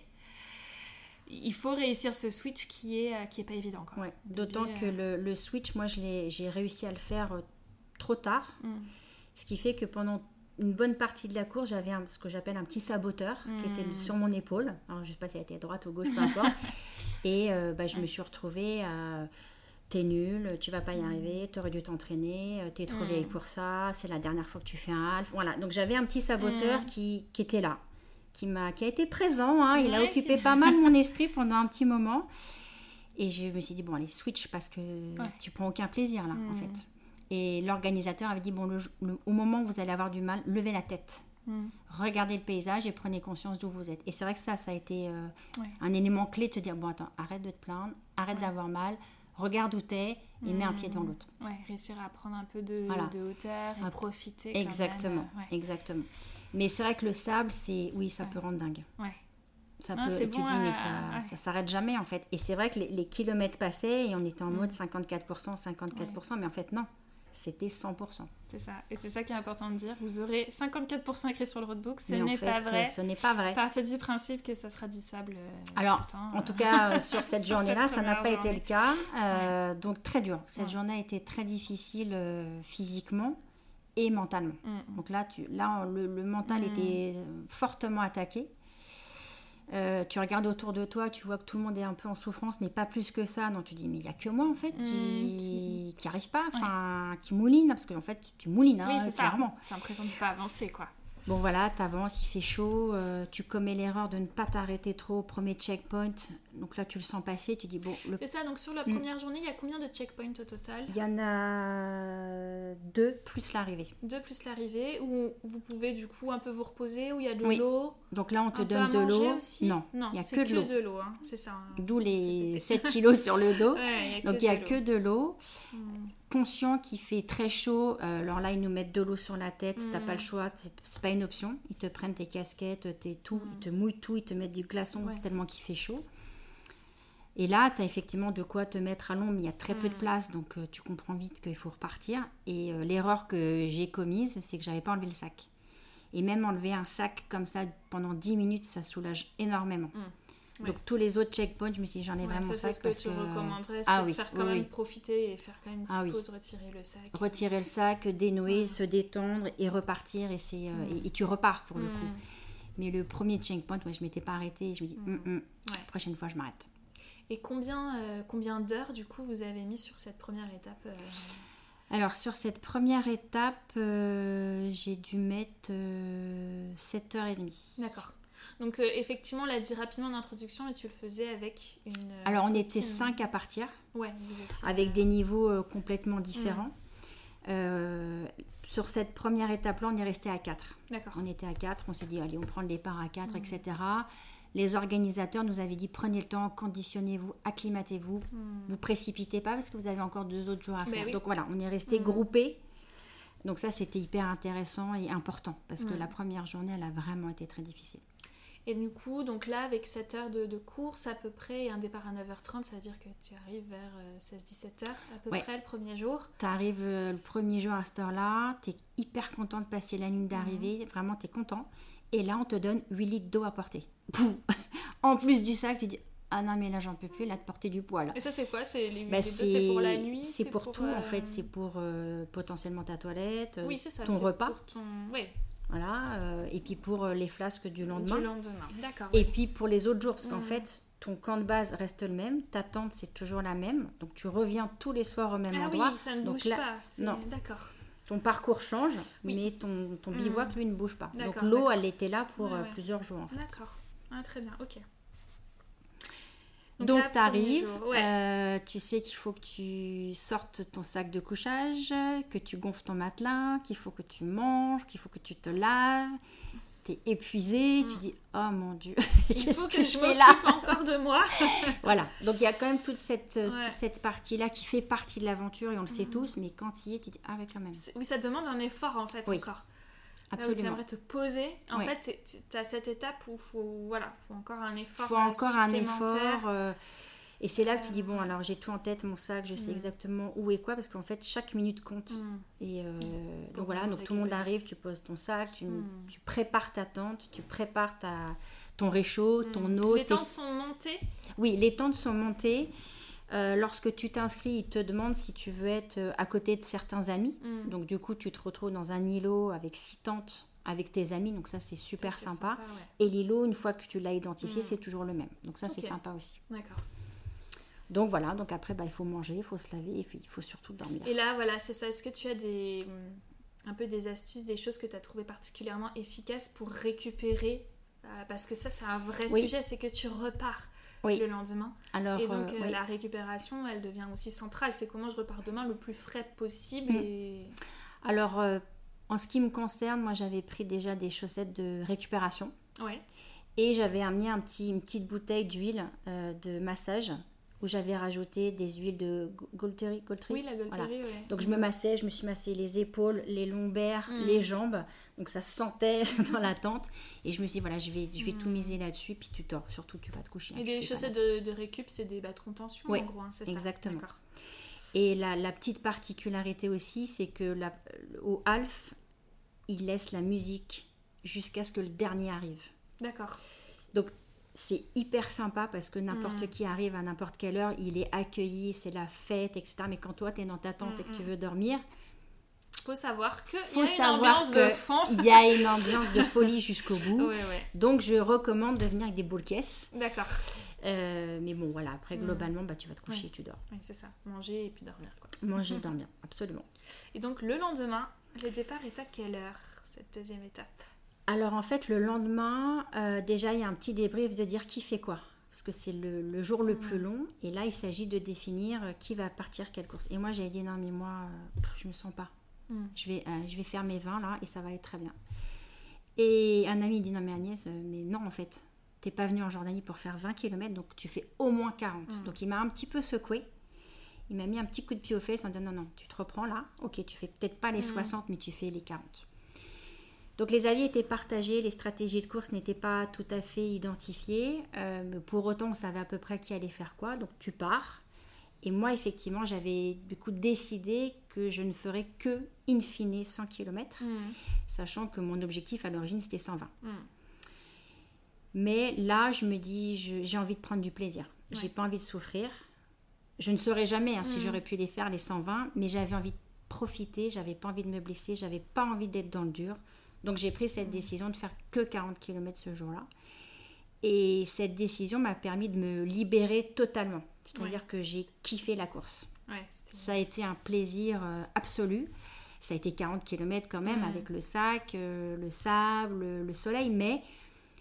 il faut réussir ce switch qui est, euh, qui est pas évident. Ouais. D'autant que euh, le, le, switch, moi, j'ai réussi à le faire trop tard. Mm. Ce qui fait que pendant une bonne partie de la course, j'avais ce que j'appelle un petit saboteur qui était hmm. sur mon épaule. Alors, je ne sais pas si elle était à droite ou gauche, peu importe. *laughs* Et euh, bah, je me suis retrouvée à t'es nul, tu vas pas y hmm. arriver, tu aurais dû t'entraîner, euh, tu es trop vieille hmm. pour ça, c'est la dernière fois que tu fais un half. Voilà, donc j'avais un petit saboteur qui, qui, était là, qui, m'a, qui a été présent, hein. il a occupé pas mal mon *laughs* esprit pendant un petit moment. Et je me suis dit, bon, allez, switch parce que tu prends aucun plaisir là, en fait. Et l'organisateur avait dit, bon, au moment où vous allez avoir du mal, levez la tête. Hmm. Regardez le paysage et prenez conscience d'où vous êtes. Et c'est vrai que ça, ça a été euh, un élément clé de se dire, bon, attends, arrête de te plaindre, arrête d'avoir mal, regarde où t'es et mets un pied devant hmm. l'autre. Ouais, réussir à prendre un peu de, de hauteur et à profiter. Exactement, exactement. Mais c'est vrai que le sable, c'est, oui, ça peut rendre dingue. Ouais. Ça peut, tu dis, mais ça, ça s'arrête jamais en fait. Et c'est vrai que les, les, kilomètres passaient et on était en hmm. mode 54%, 54%, mais en fait, non c'était 100%. C'est ça. Et c'est ça qui est important de dire. Vous aurez 54% écrit sur le roadbook. Ce n'est pas vrai. Ce n'est pas vrai. Partez du principe que ça sera du sable. Euh, Alors, en tout cas, euh, sur *laughs* cette journée-là, ça n'a pas été le cas. Euh, donc, très dur. Cette journée a été très difficile physiquement et mentalement. Mm, mm. Donc là, tu, là le, mental mm. était fortement attaqué. Euh, tu regardes autour de toi, tu vois que tout le monde est un peu en souffrance, mais pas plus que ça. Donc tu dis, mais il n'y a que moi en fait qui mmh, arrive pas, enfin qui mouline, parce qu'en fait tu moulines, hein, oui, clairement. T'as l'impression de ne pas avancer quoi. Bon voilà, t'avances, il fait chaud, euh, tu commets l'erreur de ne pas t'arrêter trop au premier checkpoint. Donc là, tu le sens passer, tu dis bon. Le... C'est ça, donc sur la mm. première journée, il y a combien de checkpoints au total? Il y en a deux plus l'arrivée. Deux plus l'arrivée, où vous pouvez du coup un peu vous reposer, où il y a de l'eau? Donc là, on te donne de l'eau. Non, il n'y a que de l'eau. de l'eau, hein. c'est ça. Hein. D'où les *laughs* 7 kilos sur le dos. donc il n'y a que de l'eau. Mm conscient qu'il fait très chaud, euh, alors là ils nous mettent de l'eau sur la tête, t'as pas le mm. choix, c'est pas une option. Ils te prennent tes casquettes, tes tout, ils te mm. mouillent tout, ils te mettent du glaçon tellement qu'il fait chaud. Et là, tu as effectivement de quoi te mettre à l'ombre, mais il y a très peu de mm. place, donc euh, tu comprends vite qu'il faut repartir. Et euh, l'erreur que j'ai commise, c'est que j'avais pas enlevé le sac. Et même enlever un sac comme ça pendant 10 minutes, ça soulage énormément. Donc tous les autres checkpoints, je me suis dit j'en ai vraiment ça. C'est ce que tu recommanderais, ah, oui, faire quand même profiter et faire quand même une ah pause, retirer le sac. Retirer le sac, dénouer, se détendre et repartir et, c'est, euh, mm. et, tu repars pour le coup. Mm. Mais le premier checkpoint, moi je m'étais pas arrêtée et je me dis mm. hum, prochaine fois je m'arrête. Et combien, euh, combien d'heures du coup vous avez mis sur cette première étape euh alors sur cette première étape, j'ai dû mettre 7h30. D'accord. Donc euh, effectivement, on l'a dit rapidement en introduction, et tu le faisais avec une... Euh, Alors on était cinq à partir, ouais, avec euh, des niveaux complètement différents. sur cette première étape-là, on est resté à 4. D'accord. On était à 4, on s'est dit, allez, on prend le départ à 4, etc. Les organisateurs nous avaient dit, prenez le temps, conditionnez-vous, acclimatez-vous, hmm. vous précipitez pas parce que vous avez encore deux autres jours à ben faire. Donc voilà, on est resté hmm. groupés. Donc ça, c'était hyper intéressant et important parce que la première journée, elle a vraiment été très difficile. Et du coup, donc là, avec 7 heures de, course à peu près et un départ à 9h30, ça veut dire que tu arrives vers 16-17 euh, à peu près le premier jour. Tu arrives euh, le premier jour à cette heure-là, tu es hyper content de passer la ligne d'arrivée, mhm. vraiment tu es content. Et là, on te donne 8 litres d'eau à porter. *laughs* en plus du sac, tu dis ah non mais là j'en peux plus là de porter du poids là. Et ça c'est quoi? C'est les bah, c'est pour la nuit? C'est pour, tout en euh, fait, c'est pour potentiellement ta toilette, oui, ça, ton repas. Pour ton... Oui, voilà. Euh, et puis pour euh, les flasques du lendemain. Du lendemain, d'accord. Et puis pour les autres jours, parce qu'en mmh. fait, ton camp de base reste le même, ta tente c'est toujours la même, donc tu reviens tous les soirs au même ah endroit. Oui, ça ne bouge pas. Non, d'accord. Ton parcours change, mais ton, ton bivouac, mmh. lui, ne bouge pas. Donc l'eau, elle était là pour euh, plusieurs jours en fait. D'accord. Ah, très bien, ok. Donc, tu arrives, euh, tu sais qu'il faut que tu sortes ton sac de couchage, que tu gonfles ton matelas, qu'il faut que tu manges, qu'il faut que tu te laves. Tu es épuisé, tu mm. dis Oh mon Dieu, *laughs* *laughs* qu'est-ce que, je fais là encore de moi. *laughs* voilà, donc il y a quand même toute cette, euh, cette partie-là qui fait partie de l'aventure et on le sait mm. tous, mais quand il y est, tu dis Ah, ouais, quand même. Oui, ça demande un effort en fait encore. Absolument. tu aimerais te poser. En fait, tu as cette étape où il faut, voilà, faut encore un effort. faut encore un effort. Euh, et c'est là que tu dis, bon, alors j'ai tout en tête, mon sac, je sais mm. exactement où et quoi, parce qu'en fait, chaque minute compte. Mm. Et euh, donc voilà, donc tout le monde arrive, tu poses ton sac, tu, mm. tu prépares ta tente, tu prépares ta, ton réchaud, ton eau. Les tentes sont montées Oui, les tentes sont montées. Euh, lorsque tu t'inscris, ils te demandent si tu veux être euh, à côté de certains amis. Mm. Donc du coup, tu te retrouves dans un îlot avec six tentes avec tes amis. Donc ça, c'est super sympa. Et l'îlot, une fois que tu l'as identifié, mm. c'est toujours le même. Donc ça, c'est sympa aussi. D'accord. Donc voilà, donc après, bah, il faut manger, il faut se laver et puis il faut surtout dormir. Et là, voilà, c'est ça. Est-ce que tu as des, mm, un peu des astuces, des choses que tu as trouvées particulièrement efficaces pour récupérer? Euh, Parce que ça, c'est un vrai sujet, c'est que tu repars le lendemain. Alors, et donc euh, euh, la récupération, elle devient aussi centrale. C'est comment je repars demain le plus frais possible. Mm. Alors, euh, en ce qui me concerne, moi j'avais pris déjà des chaussettes de récupération. Ouais. Et j'avais amené un petit, une petite bouteille d'huile de massage où j'avais rajouté des huiles de Golterie. Oui, la Golterie, Donc je me massais, je me suis massé les épaules, les lombaires, mm. les jambes. Donc ça sentait *laughs* dans la tente. Et je me suis dit, voilà, je vais, je vais tout mm. miser là-dessus. Puis tu dors, surtout tu vas te coucher. Et des chaussettes de, récup, c'est des bas de contention en gros, hein, c'est exactement. Et la, la, petite particularité aussi, c'est que la, au Half, il laisse la musique jusqu'à ce que le dernier arrive. D'accord. Donc c'est hyper sympa parce que n'importe mm. qui arrive à n'importe quelle heure, il est accueilli, c'est la fête, etc. Mais quand toi, tu es dans ta tente et que tu mm, mm. veux dormir, faut savoir qu'il y a une ambiance de fond. Il y a une ambiance de folie *laughs* jusqu'au bout. Donc, je recommande de venir avec des boules caisses. D'accord. Euh, mais bon, voilà, après, globalement, bah, tu vas te coucher et tu dors. c'est ça. Manger et puis dormir. Quoi. Manger et *laughs* dormir, absolument. Et donc, le lendemain, le départ est à quelle heure, cette deuxième étape? Alors en fait, le lendemain, euh, déjà, il y a un petit débrief de dire qui fait quoi. Parce que c'est le, jour le plus long. Et là, il s'agit de définir euh, qui va partir quelle course. Et moi, j'ai dit non, mais moi, euh, je me sens pas. Hmm. Je, vais, je vais faire mes 20 là et ça va être très bien. Et un ami dit non, mais Agnès, mais non, en fait, t'es pas venu en Jordanie pour faire 20 km, donc tu fais au moins 40. Hmm. Donc il m'a un petit peu secoué. Il m'a mis un petit coup de pied aux fesses en disant non, non, tu te reprends là. Ok, tu fais peut-être pas les 60, hmm. mais tu fais les 40. Donc les avis étaient partagés, les stratégies de course n'étaient pas tout à fait identifiées. Euh, pour autant, on savait à peu près qui allait faire quoi. Donc tu pars. Et moi, effectivement, j'avais du coup décidé que je ne ferais que in fine 100 km, mmh. sachant que mon objectif à l'origine c'était 120. Mmh. Mais là, je me dis, j'ai envie de prendre du plaisir. J'ai pas envie de souffrir. Je ne saurais jamais hein, si mmh. j'aurais pu les faire les 120, mais j'avais envie de profiter. J'avais pas envie de me blesser. J'avais pas envie d'être dans le dur. Donc j'ai pris cette décision de faire que 40 km ce jour-là. Et cette décision m'a permis de me libérer totalement. C'est-à-dire que j'ai kiffé la course. ça a été un plaisir euh, absolu. Ça a été 40 km quand même avec le sac, euh, le sable, le, soleil, mais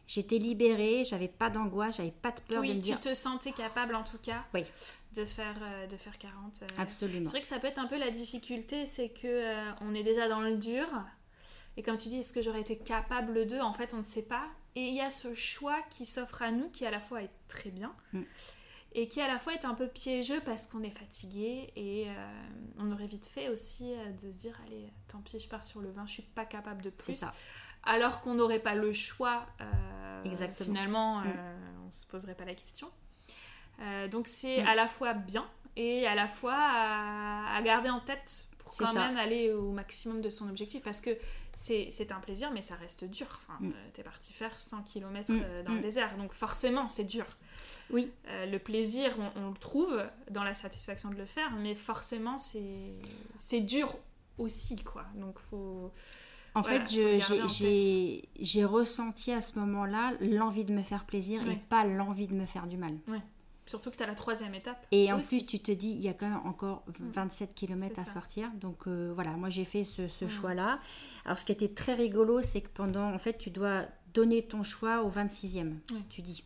j'étais libérée, j'avais pas d'angoisse, j'avais pas de peur de me dire... tu te sentais capable en tout cas oui. de, faire, euh, de faire 40. Absolument. C'est vrai que ça peut être un peu la difficulté, c'est que on est déjà dans le dur, et comme tu dis, est-ce que j'aurais été capable de? En fait, on ne sait pas. Et il y a ce choix qui s'offre à nous, qui à la fois est très bien, mm. et qui à la fois est un peu piégeux parce qu'on est fatigué, et euh, on aurait vite fait aussi euh, de se dire, allez, tant pis, je pars sur le vin, je suis pas capable de plus. Alors qu'on n'aurait pas le choix, euh, Exactement. finalement, mm. on se poserait pas la question. donc c'est mm. à la fois bien et à la fois à, garder en tête pour quand même aller au maximum de son objectif parce que c'est un plaisir, mais ça reste dur. Enfin, mm. euh, t'es parti faire 100 km mm. euh, dans le mm. désert, donc forcément, c'est dur. Oui. Euh, le plaisir, on, le trouve dans la satisfaction de le faire, mais forcément, c'est dur aussi, quoi. Donc, faut. En fait, j'ai ressenti à ce moment-là l'envie de me faire plaisir et pas l'envie de me faire du mal. Ouais. Surtout que tu as la troisième étape. Et en plus, tu te dis, il y a quand même encore 27 mm. km à sortir. Donc euh, voilà, moi j'ai fait ce, mm. choix-là. Alors ce qui était très rigolo, c'est que pendant, en fait, tu dois donner ton choix au 26e, tu dis.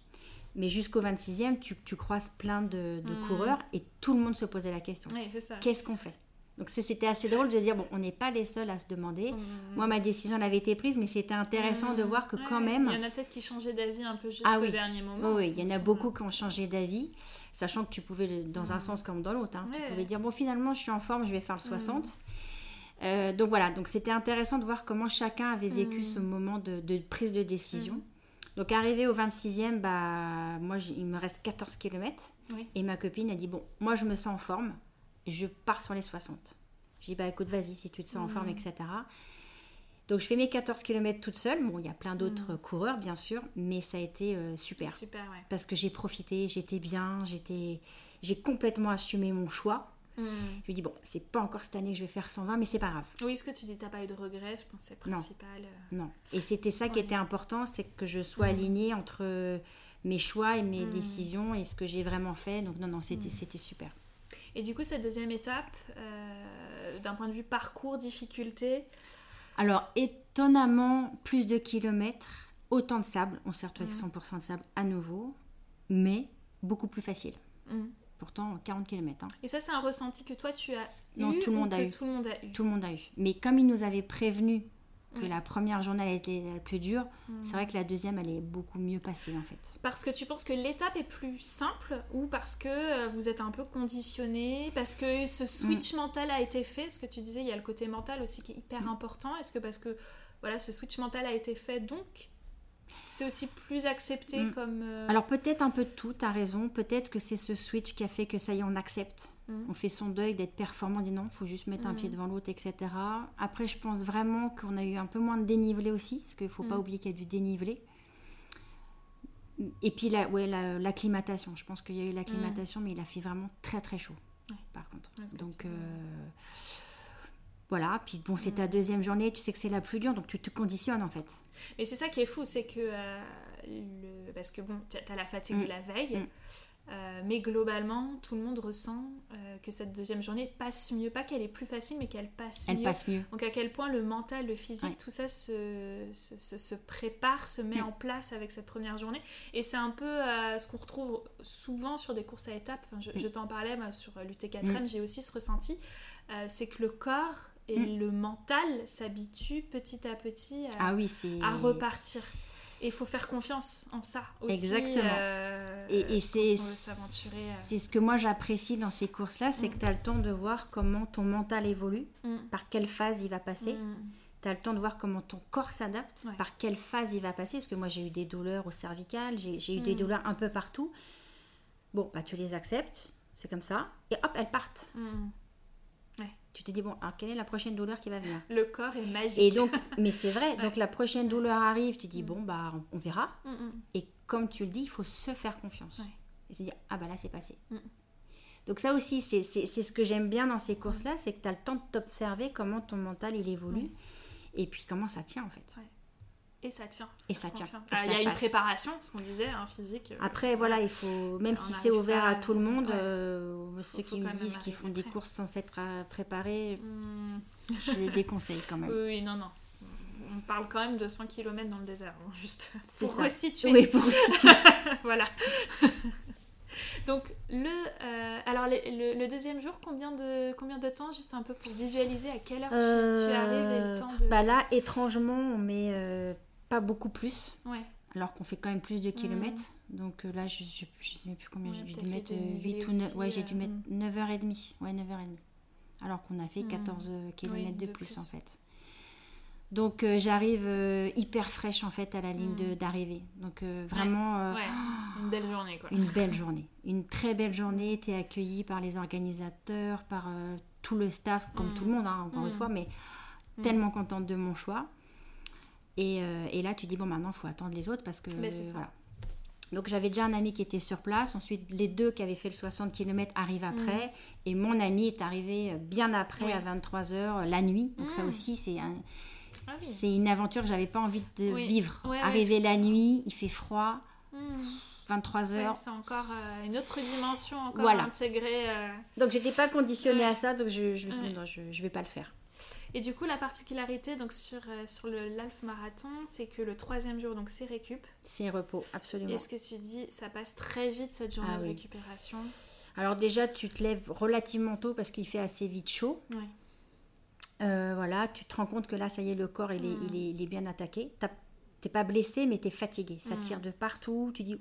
Mais jusqu'au 26e, tu, tu croises plein de, de Mm. coureurs et tout le monde se posait la question. Oui, c'est ça. Qu'est-ce qu'on fait? Donc c'était assez drôle de se dire, bon, on n'est pas les seuls à se demander. Mm. Moi, ma décision elle avait été prise, mais c'était intéressant de voir que Ouais, quand même... Il y en a peut-être qui changeaient d'avis un peu jusqu'au Ah oui. dernier moment. Oui, oui, il y en a beaucoup qui ont changé d'avis, sachant que tu pouvais, dans un Mm. sens comme dans l'autre, hein, tu pouvais dire, bon, finalement, je suis en forme, je vais faire le 60. Euh, donc voilà, donc c'était intéressant de voir comment chacun avait vécu ce moment de, de prise de décision. Donc arrivé au 26e, bah, moi, il me reste 14 km. Oui. Et ma copine a dit, bon, moi, je me sens en forme, je pars sur les 60. J'ai dit, bah écoute, vas-y, si tu te sens en forme, Mm. etc. Donc je fais mes 14 km toute seule. Bon, il y a plein d'autres Mm. coureurs, bien sûr, mais ça a été euh, super Super, ouais. parce que j'ai profité, j'étais bien, j'étais, j'ai complètement assumé mon choix. Mm. Je me dis bon, c'est pas encore cette année que je vais faire 120, mais c'est pas grave. Oui, ce que tu dis, t'as pas eu de regrets, je pense que c'est Non. principal. euh. Non. Et c'était ça qui était important, c'est que je sois alignée entre mes choix et mes décisions et ce que j'ai vraiment fait. Donc non, non, c'était, c'était super. Et du coup, cette deuxième étape, euh, d'un point de vue parcours, difficulté, Alors étonnamment, plus de kilomètres, autant de sable. On s'est retrouvé avec Mhm. 100% de sable à nouveau, mais beaucoup plus facile. mm. Pourtant 40 km. et ça, c'est un ressenti que toi tu as Non, eu tout le monde a eu. tout le monde a eu. Tout le monde a eu. Mais comme il nous avait prévenu que Ouais. la première journée elle était la plus dure, Mm. c'est vrai que la deuxième elle est beaucoup mieux passée en fait. Parce que tu penses que l'étape est plus simple ou parce que euh, vous êtes un peu conditionné, parce que ce switch Mm. mental a été fait, ce que tu disais, il y a le côté mental aussi qui est hyper Mm. important. Est-ce que parce que voilà, ce switch mental a été fait, donc c'est aussi plus accepté Mm. comme... euh, Alors peut-être un peu de tout, t'as raison. Peut-être que c'est ce switch qui a fait que ça y est, on accepte. Mm. On fait son deuil d'être performant, on dit non, faut juste mettre un Mm. pied devant l'autre, etc. Après, je pense vraiment qu'on a eu un peu moins de dénivelé aussi, parce qu'il faut pas oublier qu'il y a du dénivelé. Et puis la, ouais, la- l'acclimatation. Je pense qu'il y a eu l'acclimatation, mais il a fait vraiment très très chaud. Ouais. Par contre. Ouais, Donc euh, voilà. Puis bon, c'est Mm. ta deuxième journée, tu sais que c'est la plus dure, donc tu te conditionnes en fait. Mais c'est ça qui est fou, c'est que euh, le... parce que bon, t'as la fatigue Mm. de la veille, Mm. euh, mais globalement, tout le monde ressent euh, que cette deuxième journée passe mieux, pas qu'elle est plus facile, mais qu'elle passe Elle mieux. passe mieux. Donc à quel point le mental, le physique, Ouais. tout ça se, se, se- se prépare, se met Mm. en place avec cette première journée. Et c'est un peu ce qu'on retrouve souvent sur des courses à étapes. Enfin, je Mm. je t'en parlais moi, sur l'UT4M, j'ai aussi ce ressenti. C'est que le corps et le mental s'habituent petit à petit à, Ah oui, à repartir. Et il faut faire confiance en ça aussi. Exactement. euh, Et, c'est euh. c'est ce que moi j'apprécie dans ces courses-là, c'est Mm. que tu as le temps de voir comment ton mental évolue, Mm. par quelle phase il va passer. Mm. Tu as le temps de voir comment ton corps s'adapte, Ouais. par quelle phase il va passer. Parce que moi j'ai eu des douleurs au cervical, j'ai eu des Mm. douleurs un peu partout. Bon, bah tu les acceptes, c'est comme ça. Et hop, elles partent. Tu te dis, bon, alors quelle est la prochaine douleur qui va venir? Le corps est magique. Et donc, mais c'est vrai, *laughs* donc la prochaine douleur arrive, tu dis, bon, bah on, on verra. Mm, mm. Et comme tu le dis, il faut se faire confiance. Ouais. Et se dire, ah bah là, c'est passé. Mm. Donc ça aussi, c'est c'est- c'est ce que j'aime bien dans ces courses-là, c'est que tu as le temps de t'observer comment ton mental, il évolue. Et puis comment ça tient, en fait. Et ça tient. Et ça tient. Ah, Il y a une préparation, ce qu'on disait, hein, physique. euh, Après, voilà, il faut, même si c'est ouvert à à- tout le monde, ouais. euh, ceux qui me disent qu'ils font des prêt. courses sans être euh, préparés, Hmm, je le *laughs* déconseille quand même. Oui, non, non. On parle quand même de 100 km dans le désert, hein, juste pour ça. resituer. Oui, pour situer. *laughs* voilà. *laughs* Donc, le, euh, alors, le, le- le deuxième jour, combien de, combien de temps, juste un peu pour visualiser à quelle heure tu, tu arrives et le temps de... Bah là, étrangement, on met euh, pas beaucoup plus, Ouais. alors qu'on fait quand même plus de kilomètres. Donc euh, là, je, je sais même plus combien Ouais, j'ai dû mettre, les euh, dénivelés 8 ou 9, aussi, ouais, j'ai dû euh, mettre mm. 9h30. Ouais, 9h30. Alors qu'on a fait Mm. 14 km Oui, de, de plus, plus. en fait. Donc euh, j'arrive euh, hyper fraîche en fait à la ligne Mm. de- d'arrivée. Donc euh, vraiment euh, Ouais, *gasps* une belle journée, quoi. une belle *laughs* journée. Une très belle journée. Tu es accueilli par les organisateurs, par euh, tout le staff, comme Mm. tout le monde, hein, encore une Mm. fois, mais Mm. tellement contente de mon choix. Et, euh, et là, tu dis, bon, maintenant, il faut attendre les autres parce que. Voilà. Donc, j'avais déjà un ami qui était sur place. Ensuite, les deux qui avaient fait le 60 km arrivent après. Et mon ami est arrivé euh, bien après, Mm. Oui. à 23h, la nuit. Donc, ça Mm. aussi, c'est un- Ah oui. c'est une aventure que j'avais pas envie de Oui. vivre. Ouais, ouais, Arriver la nuit, il fait froid, Hmm. 23h. Ouais, c'est encore euh, une autre dimension encore Voilà. intégrée. euh, Donc j'étais pas conditionnée à ça, donc je, je me suis dit non, je, je vais pas le faire. Et du coup, la particularité donc sur, euh, sur le l'Alf Marathon, c'est que le troisième jour, donc c'est récup. C'est repos, absolument. Et ce que tu dis, ça passe très vite cette journée ah de récupération. Alors déjà, tu te lèves relativement tôt parce qu'il fait assez vite chaud. Euh, voilà, tu te rends compte que là, ça y est, le corps, il, est, il, est, il est, bien attaqué. T'es pas blessé, mais tu es fatigué. Ça tire de partout. Tu dis...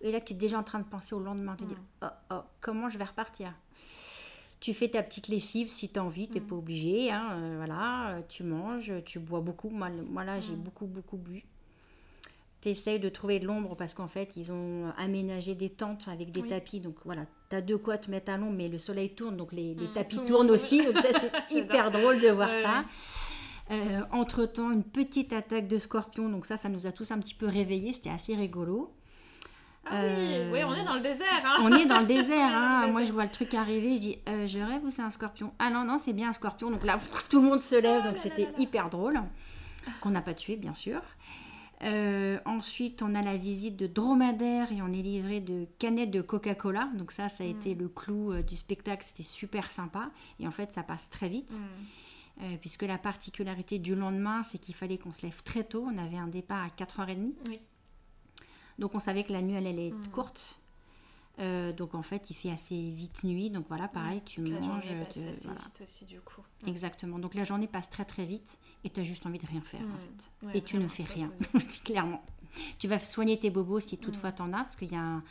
et là, tu es déjà en train de penser au lendemain. Tu dis, oh, oh, comment je vais repartir? Tu fais ta petite lessive si tu as envie, tu n'es pas obligé. Hein, euh, voilà, euh, tu manges, tu bois beaucoup. Moi, là, j'ai beaucoup, beaucoup bu. Tu essayes de trouver de l'ombre parce qu'en fait, ils ont aménagé des tentes avec des tapis. Donc voilà, tu as de quoi te mettre à l'ombre, mais le soleil tourne, donc les, mm, tapis tournent aussi. Donc ça, *laughs* c'est hyper drôle de voir ça. Euh, entre-temps, une petite attaque de scorpion. Donc ça, ça nous a tous un petit peu réveillés. C'était assez rigolo. Ah oui, on est dans le désert. Hein. On est dans le désert. *laughs* Hein. Moi, je vois le truc arriver. Je dis, euh, je rêve ou c'est un scorpion? Ah non, non, c'est bien un scorpion. Donc là, *laughs* tout le monde se lève. donc c'était hyper drôle. Qu'on n'a pas tué, bien sûr. Euh, ensuite, on a la visite de dromadaire et on est livré de canettes de Coca-Cola. Donc ça, ça a été mm. le clou euh, du spectacle. C'était super sympa. Et en fait, ça passe très vite. Mm. puisque la particularité du lendemain, c'est qu'il fallait qu'on se lève très tôt. On avait un départ à 4h30. Oui. Donc on savait que la nuit, elle être hmm. courte. Euh, donc en fait, il fait assez vite nuit. Donc voilà, pareil, tu manges. La journée passe assez vite aussi du coup. Exactement. Donc la journée passe très très vite et tu as juste envie de rien faire en fait. et tu ne fais rien, *laughs* clairement. Tu vas soigner tes bobos si toutefois tu en as, parce qu'il y a un,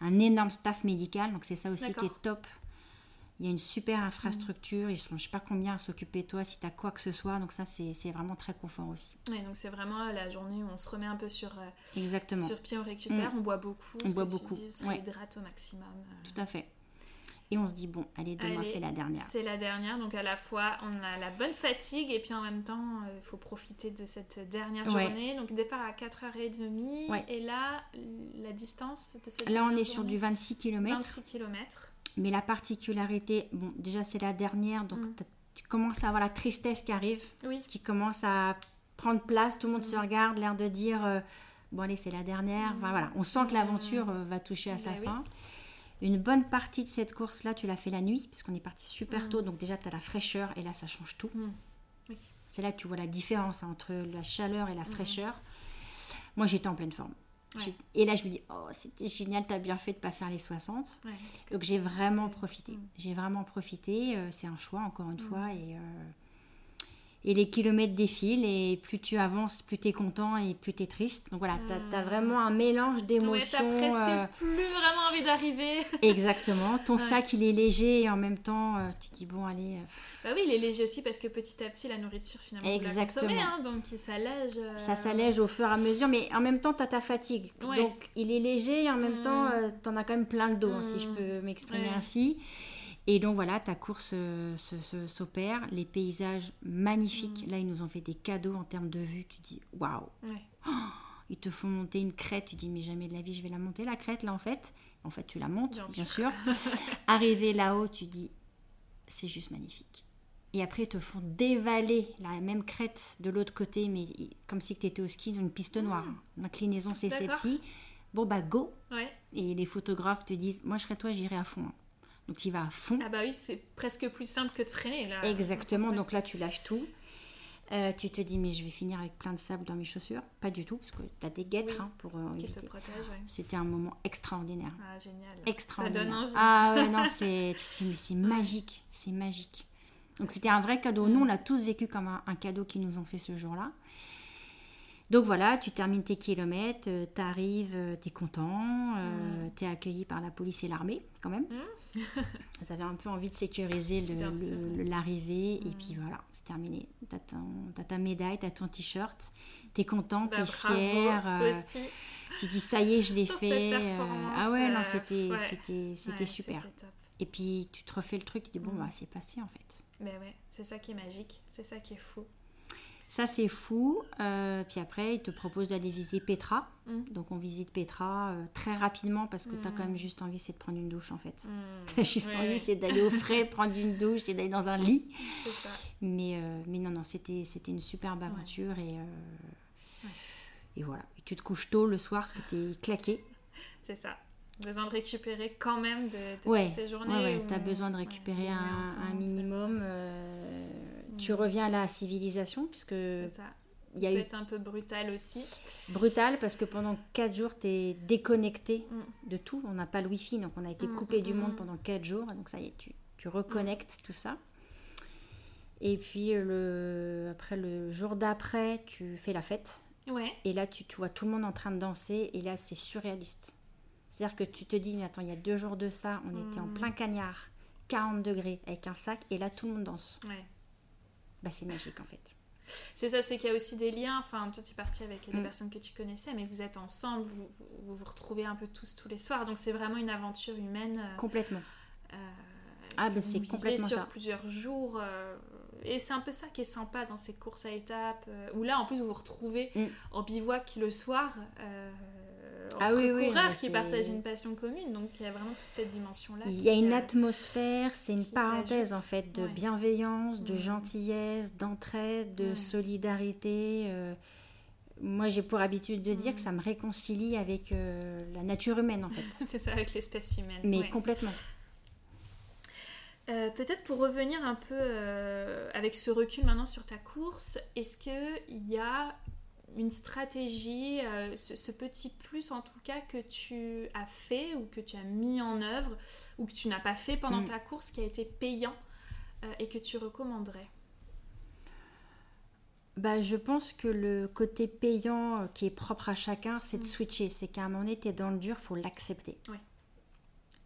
un, énorme staff médical. Donc c'est ça aussi qui est top il y a une super infrastructure, ils sont je sais pas combien à s'occuper de toi si tu as quoi que ce soit, donc ça c'est vraiment très confort aussi. Oui, donc c'est vraiment la journée où on se remet un peu sur, euh, Exactement. sur pied, on récupère, mm. on boit beaucoup, on boit beaucoup, on hydrate au maximum. Euh. Tout à fait. Et on se dit, bon, allez, demain c'est la dernière. C'est la dernière, donc à la fois on a la bonne fatigue et puis en même temps il faut profiter de cette dernière journée. Donc départ à 4h30 et là la distance de cette Là on est sur du 26 km. 26 km. Mais la particularité, bon, déjà c'est la dernière, donc mm. tu commences à avoir la tristesse qui arrive, qui commence à prendre place, tout le monde mm. se regarde, l'air de dire, euh, bon allez, c'est la dernière. Enfin, voilà, on sent que l'aventure euh, va toucher à sa bah fin. Une bonne partie de cette course-là, tu l'as fait la nuit, puisqu'on est parti super mm. tôt, donc déjà tu as la fraîcheur, et là ça change tout. C'est là que tu vois la différence entre la chaleur et la fraîcheur. Moi j'étais en pleine forme. Et là, je me dis, oh, c'était génial, t'as bien fait de pas faire les 60. Donc, j'ai vraiment profité. Mm. J'ai vraiment profité. Euh, c'est un choix, encore une mm. fois. Et, euh, et les kilomètres défilent et plus tu avances, plus tu es content et plus tu es triste. Donc voilà, tu as, vraiment un mélange d'émotions. Ouais, presque euh, plus vraiment envie d'arriver. *laughs* Exactement. Ton sac, il est léger et en même temps, euh, tu te dis, bon, allez. Euh, bah oui, il est léger aussi parce que petit à petit, la nourriture, finalement, Exactement. Hein, donc il s'allège. Ça s'allège au fur et à mesure, mais en même temps, tu as ta fatigue. Donc il est léger et en même temps, hmm. tu en as quand même plein le dos, hein, si je hmm. peux m'exprimer ainsi. Et donc voilà, ta course euh, s'opère, les paysages magnifiques. Mm. Là, ils nous ont fait des cadeaux en termes de vue. Tu dis waouh oh, Ils te font monter une crête. Tu dis mais jamais de la vie je vais la monter la crête là en fait. En fait, tu la montes bien, sûr. *laughs* Arrivé là-haut, tu dis c'est juste magnifique. Et après, ils te font dévaler la même crête de l'autre côté, mais comme si tu étais au ski, une piste noire. Mm. L'inclinaison, c'est celle-ci. Bon, bah, go. Et les photographes te disent, moi, je serais toi, j'irai à fond. Donc tu vas à fond. Ah bah oui, c'est presque plus simple que de freiner là. Exactement, donc là tu lâches tout. Euh, tu te dis mais je vais finir avec plein de sable dans mes chaussures. Pas du tout, parce que tu as des guêtres hein, pour euh, Qui te protègent, C'était un moment extraordinaire. Ah génial. Extraordinaire. Ça donne envie. Ah ouais, non, *laughs* c'est, tu te dis mais c'est magique, c'est magique. Donc c'était un vrai cadeau. Nous, on l'a tous vécu comme un cadeau qu'ils nous ont fait ce jour-là. Donc voilà, tu termines tes kilomètres, euh, tu arrives, euh, tu es content, euh, mm. tu es accueilli par la police et l'armée quand même. Mm. *laughs* Ça avait un peu envie de sécuriser l'arrivée et mm. puis voilà, c'est terminé. Tu as, ta médaille, tu as ton t-shirt, tu es content, tu es fier. tu dis ça y est, je l'ai *laughs* fait. ah ouais, non, c'était c'était super. Et puis tu te refais le truc, tu dis bon, bah, c'est passé en fait. Mais ouais, c'est ça qui est magique, c'est ça qui est fou. Ça, c'est fou. Euh, puis après, ils te proposent d'aller visiter Petra. Mm. Donc, on visite Petra euh, très rapidement parce que tu as mm. quand même juste envie, c'est de prendre une douche en fait. Mm. *laughs* Tu as juste envie, c'est d'aller au frais, *laughs* prendre une douche et d'aller dans un lit. Ça. Mais, euh, mais non, non, c'était une superbe aventure et, et voilà. Et tu te couches tôt le soir parce que tu es claqué. C'est ça besoin de récupérer quand même de, toutes ces journées. Ouais, ouais. tu as besoin de récupérer un, un, minimum Tu reviens à la civilisation, puisque il y a eu être un peu brutal aussi. Brutal parce que pendant 4 jours, tu es déconnecté mm. de tout. On n'a pas le wifi, donc on a été mm, coupé du monde pendant 4 jours. Donc ça y est, tu, tu reconnectes tout ça. Et puis le, après le jour d'après, tu fais la fête. Ouais. Et là, tu, tu vois tout le monde en train de danser. Et là, c'est surréaliste. C'est-à-dire que tu te dis, mais attends, il y a deux jours de ça, on était en mm. plein cagnard, 40 degrés, avec un sac, et là, tout le monde danse. Ouais. Bah, c'est magique en fait. C'est ça, c'est qu'il y a aussi des liens. Enfin, toi, tu es parti avec des mm. personnes que tu connaissais, mais vous êtes ensemble, vous, vous retrouvez un peu tous tous les soirs. Donc, c'est vraiment une aventure humaine. Euh, complètement. Euh, ah, ben c'est complètement sur plusieurs jours. Euh, et c'est un peu ça qui est sympa dans ces courses à étapes, où là, en plus, vous vous retrouvez mm. en bivouac le soir ah oui, oui, coureurs qui partagent une passion commune. Donc il y a vraiment toute cette dimension-là. Il y a une atmosphère, c'est une parenthèse en fait de bienveillance, de gentillesse, d'entraide, de solidarité. Euh, moi, j'ai pour habitude de dire que mm. ça me réconcilie avec euh, la nature humaine en fait. *laughs* c'est ça, avec l'espèce humaine. Mais complètement. Euh, peut-être pour revenir un peu avec ce recul maintenant sur ta course, est-ce qu'il y a une stratégie, euh, ce, petit plus en tout cas que tu as fait ou que tu as mis en œuvre ou que tu n'as pas fait pendant mm. ta course qui a été payant euh, et que tu recommanderais? Bah, je pense que le côté payant euh, qui est propre à chacun, c'est de mm. switcher. C'est qu'à un moment donné, tu es dans le dur, il faut l'accepter.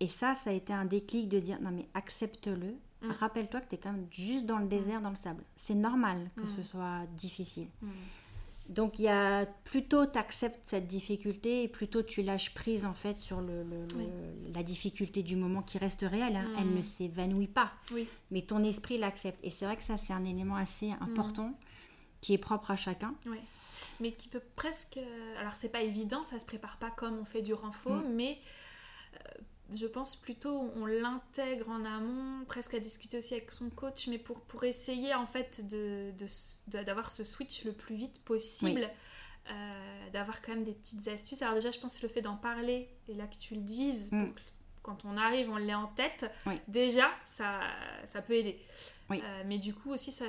Et ça, ça a été un déclic de dire non mais accepte-le. Mm. Rappelle-toi que tu es quand même juste dans le désert, dans le sable. C'est normal que ce soit difficile. Donc il y a plutôt tu acceptes cette difficulté et plutôt tu lâches prise en fait sur le, la difficulté du moment qui reste réelle. Hein. Elle ne mm. s'évanouit pas, mais ton esprit l'accepte. Et c'est vrai que ça c'est un élément assez important qui est propre à chacun. Mais qui peut presque... Alors c'est pas évident, ça se prépare pas comme on fait du renfort, mm. mais... Euh, je pense plutôt on l'intègre en amont, presque à discuter aussi avec son coach, mais pour, pour essayer en fait d'avoir de, ce switch le plus vite possible, euh, d'avoir quand même des petites astuces. Alors déjà, je pense que le fait d'en parler et là que tu le dises, mm. Quand on arrive, on l'est en tête, déjà, ça, ça peut aider. Euh, mais du coup aussi, ça,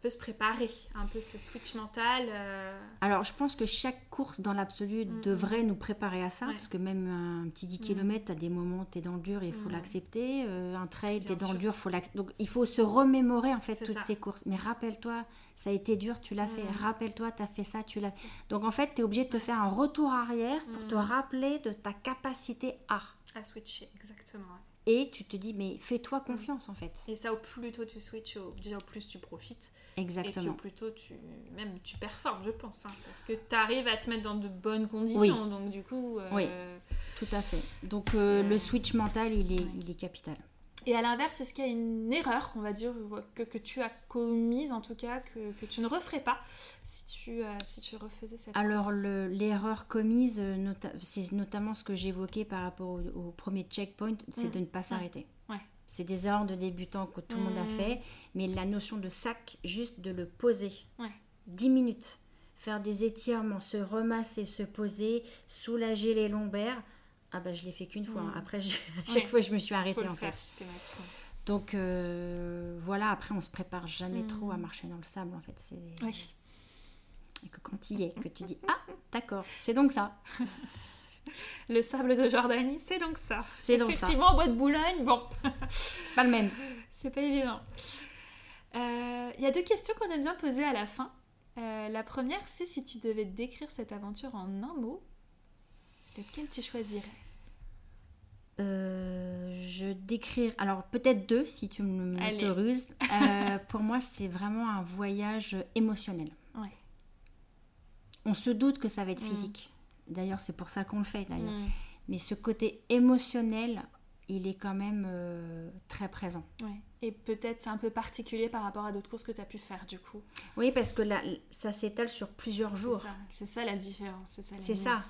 peut se préparer, un peu ce switch mental. Euh. Alors, je pense que chaque course dans l'absolu mm. devrait nous préparer à ça, parce que même un petit 10 km, as des moments, tu es dans le dur et il faut mm. l'accepter. Euh, un trail, tu es dans le dur, faut Donc, il faut se remémorer en fait toutes ces courses. Mais rappelle-toi, ça a été dur, tu l'as fait. Mm. Rappelle-toi, tu as fait ça, tu l'as fait. Donc, en fait, tu es obligé de te faire un retour arrière pour te rappeler de ta capacité à. À switcher, exactement et tu te dis mais fais-toi mm. confiance en fait. Et ça au plus tôt tu switches, au, déjà au plus tu profites. Exactement. Et au plus tôt tu même tu performes je pense hein, parce que tu arrives à te mettre dans de bonnes conditions donc du coup. Euh, oui. Tout à fait. Donc euh, le switch mental il est il est capital. Et à l'inverse, est-ce qu'il y a une erreur, on va dire, que, que tu as commise, en tout cas, que, que tu ne referais pas si tu, euh, si tu refaisais cette Alors, l'erreur commise, euh, c'est notamment ce que j'évoquais par rapport au, premier checkpoint, c'est mm. de ne pas s'arrêter. Ouais. C'est des erreurs de débutants que tout le monde a mm. fait, mais la notion de sac, juste de le poser. Ouais. 10 minutes. Faire des étirements, se remasser, se poser, soulager les lombaires ah bah je l'ai fait qu'une fois. Hein. Mm. Après, chaque fois, je me suis arrêtée en fait. Donc euh, voilà, après, on se prépare jamais trop à marcher dans le sable en fait. Oui. Et que quand il y est, que tu dis Ah, d'accord, c'est donc ça. le sable de Jordanie, c'est donc ça. C'est donc ça. Effectivement, bois de Boulogne, bon. c'est pas le même. C'est pas évident. Il euh, y a deux questions qu'on aime bien poser à la fin. Euh, la première, c'est si tu devais décrire cette aventure en un mot, lequel tu choisirais? Euh, je décrire, alors peut-être deux si tu m'autorises. euh, pour moi, c'est vraiment un voyage émotionnel. On se doute que ça va être mm. physique. D'ailleurs, c'est pour ça qu'on le fait. D'ailleurs, mm. mais ce côté émotionnel, il est quand même euh, très présent. Et peut-être c'est un peu particulier par rapport à d'autres courses que tu as pu faire du coup. Oui, parce que là, ça s'étale sur plusieurs jours. C'est ça, la différence. C'est ça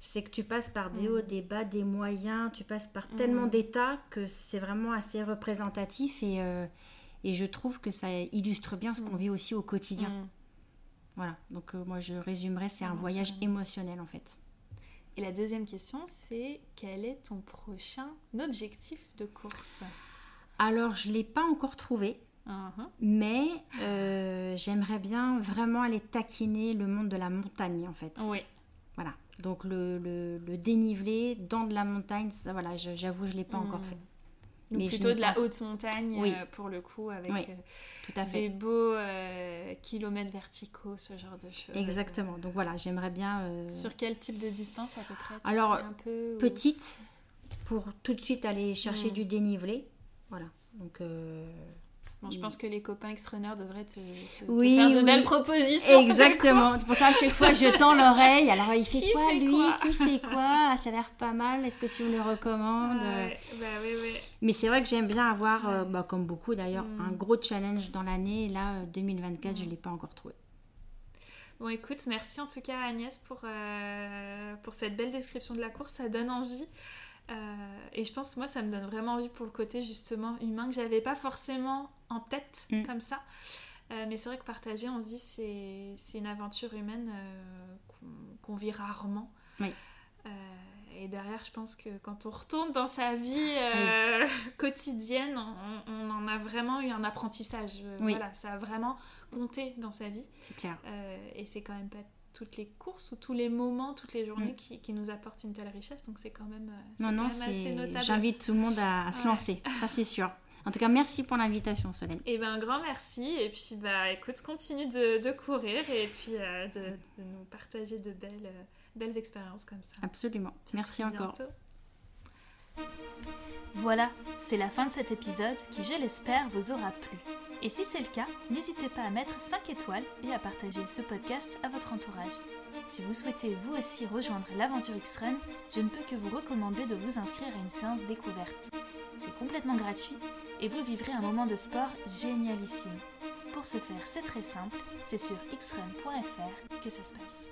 c'est que tu passes par des hauts, mm. des bas, des moyens, tu passes par tellement d'états que c'est vraiment assez représentatif et, euh, et, je trouve que ça illustre bien ce qu'on vit aussi au quotidien. Voilà, donc euh, moi je résumerais, c'est un voyage émotionnel en fait. Et la deuxième question, c'est quel est ton prochain objectif de course? Alors je ne l'ai pas encore trouvé. Uh-huh. Mais euh, j'aimerais bien vraiment aller taquiner le monde de la montagne en fait. Oui. Voilà. Donc le, le, dénivelé dans de la montagne, ça, voilà, j'avoue, je ne l'ai pas encore hmm. Mais plutôt de la haute montagne euh, pour le coup, avec euh, tout à fait. des beaux kilomètres verticaux, ce genre de choses. Exactement. Donc voilà, j'aimerais bien. Sur quel type de distance à peu près Alors, un peu, petite, pour tout de suite aller chercher hmm. du dénivelé. Voilà. Donc je pense que les copains ex-runners devraient te, faire de belles propositions. Exactement. C'est pour ça que chaque fois je tends l'oreille. Alors il fait quoi lui? Qui fait quoi? Ah, Ça a l'air pas mal. Est-ce que tu me le recommandes? Bah, oui, oui. Mais c'est vrai que j'aime bien avoir, euh, bah, comme beaucoup d'ailleurs, mm. un gros challenge dans l'année. Là, 2024, je ne mm. l'ai pas encore trouvé. Bon, écoute, merci en tout cas Agnès pour, euh, pour cette belle description de la course. Ça donne envie. Euh, et je pense, moi, ça me donne vraiment envie pour le côté justement humain que j'avais pas forcément en tête mm. comme ça. Euh, mais c'est vrai que partager, on se dit c'est c'est une aventure humaine euh, qu'on vit rarement. Oui. et derrière, je pense que quand on retourne dans sa vie *laughs* quotidienne, on, on, en a vraiment eu un apprentissage. Voilà, ça a vraiment compté dans sa vie. C'est clair. et c'est quand même pas toutes les courses ou tous les moments, toutes les journées mm. qui, nous apportent une telle richesse. Donc c'est quand même, euh, non, non, assez notable. J'invite tout le monde à, se lancer, ça c'est sûr. *laughs* En tout cas, merci pour l'invitation, Solène. Et eh ben, un grand merci. Et puis, bah, écoute, continue de, courir et puis euh, de, nous partager de belles, euh, belles expériences comme ça. Absolument. merci encore. Voilà, c'est la fin de cet épisode qui, je l'espère, vous aura plu. Et si c'est le cas, n'hésitez pas à mettre 5 étoiles et à partager ce podcast à votre entourage. Si vous souhaitez vous aussi rejoindre l'aventure X-Run, je ne peux que vous recommander de vous inscrire à une séance découverte. C'est complètement gratuit et vous vivrez un moment de sport génialissime. Pour ce faire, c'est très simple, c'est sur xrun.fr que ça se passe.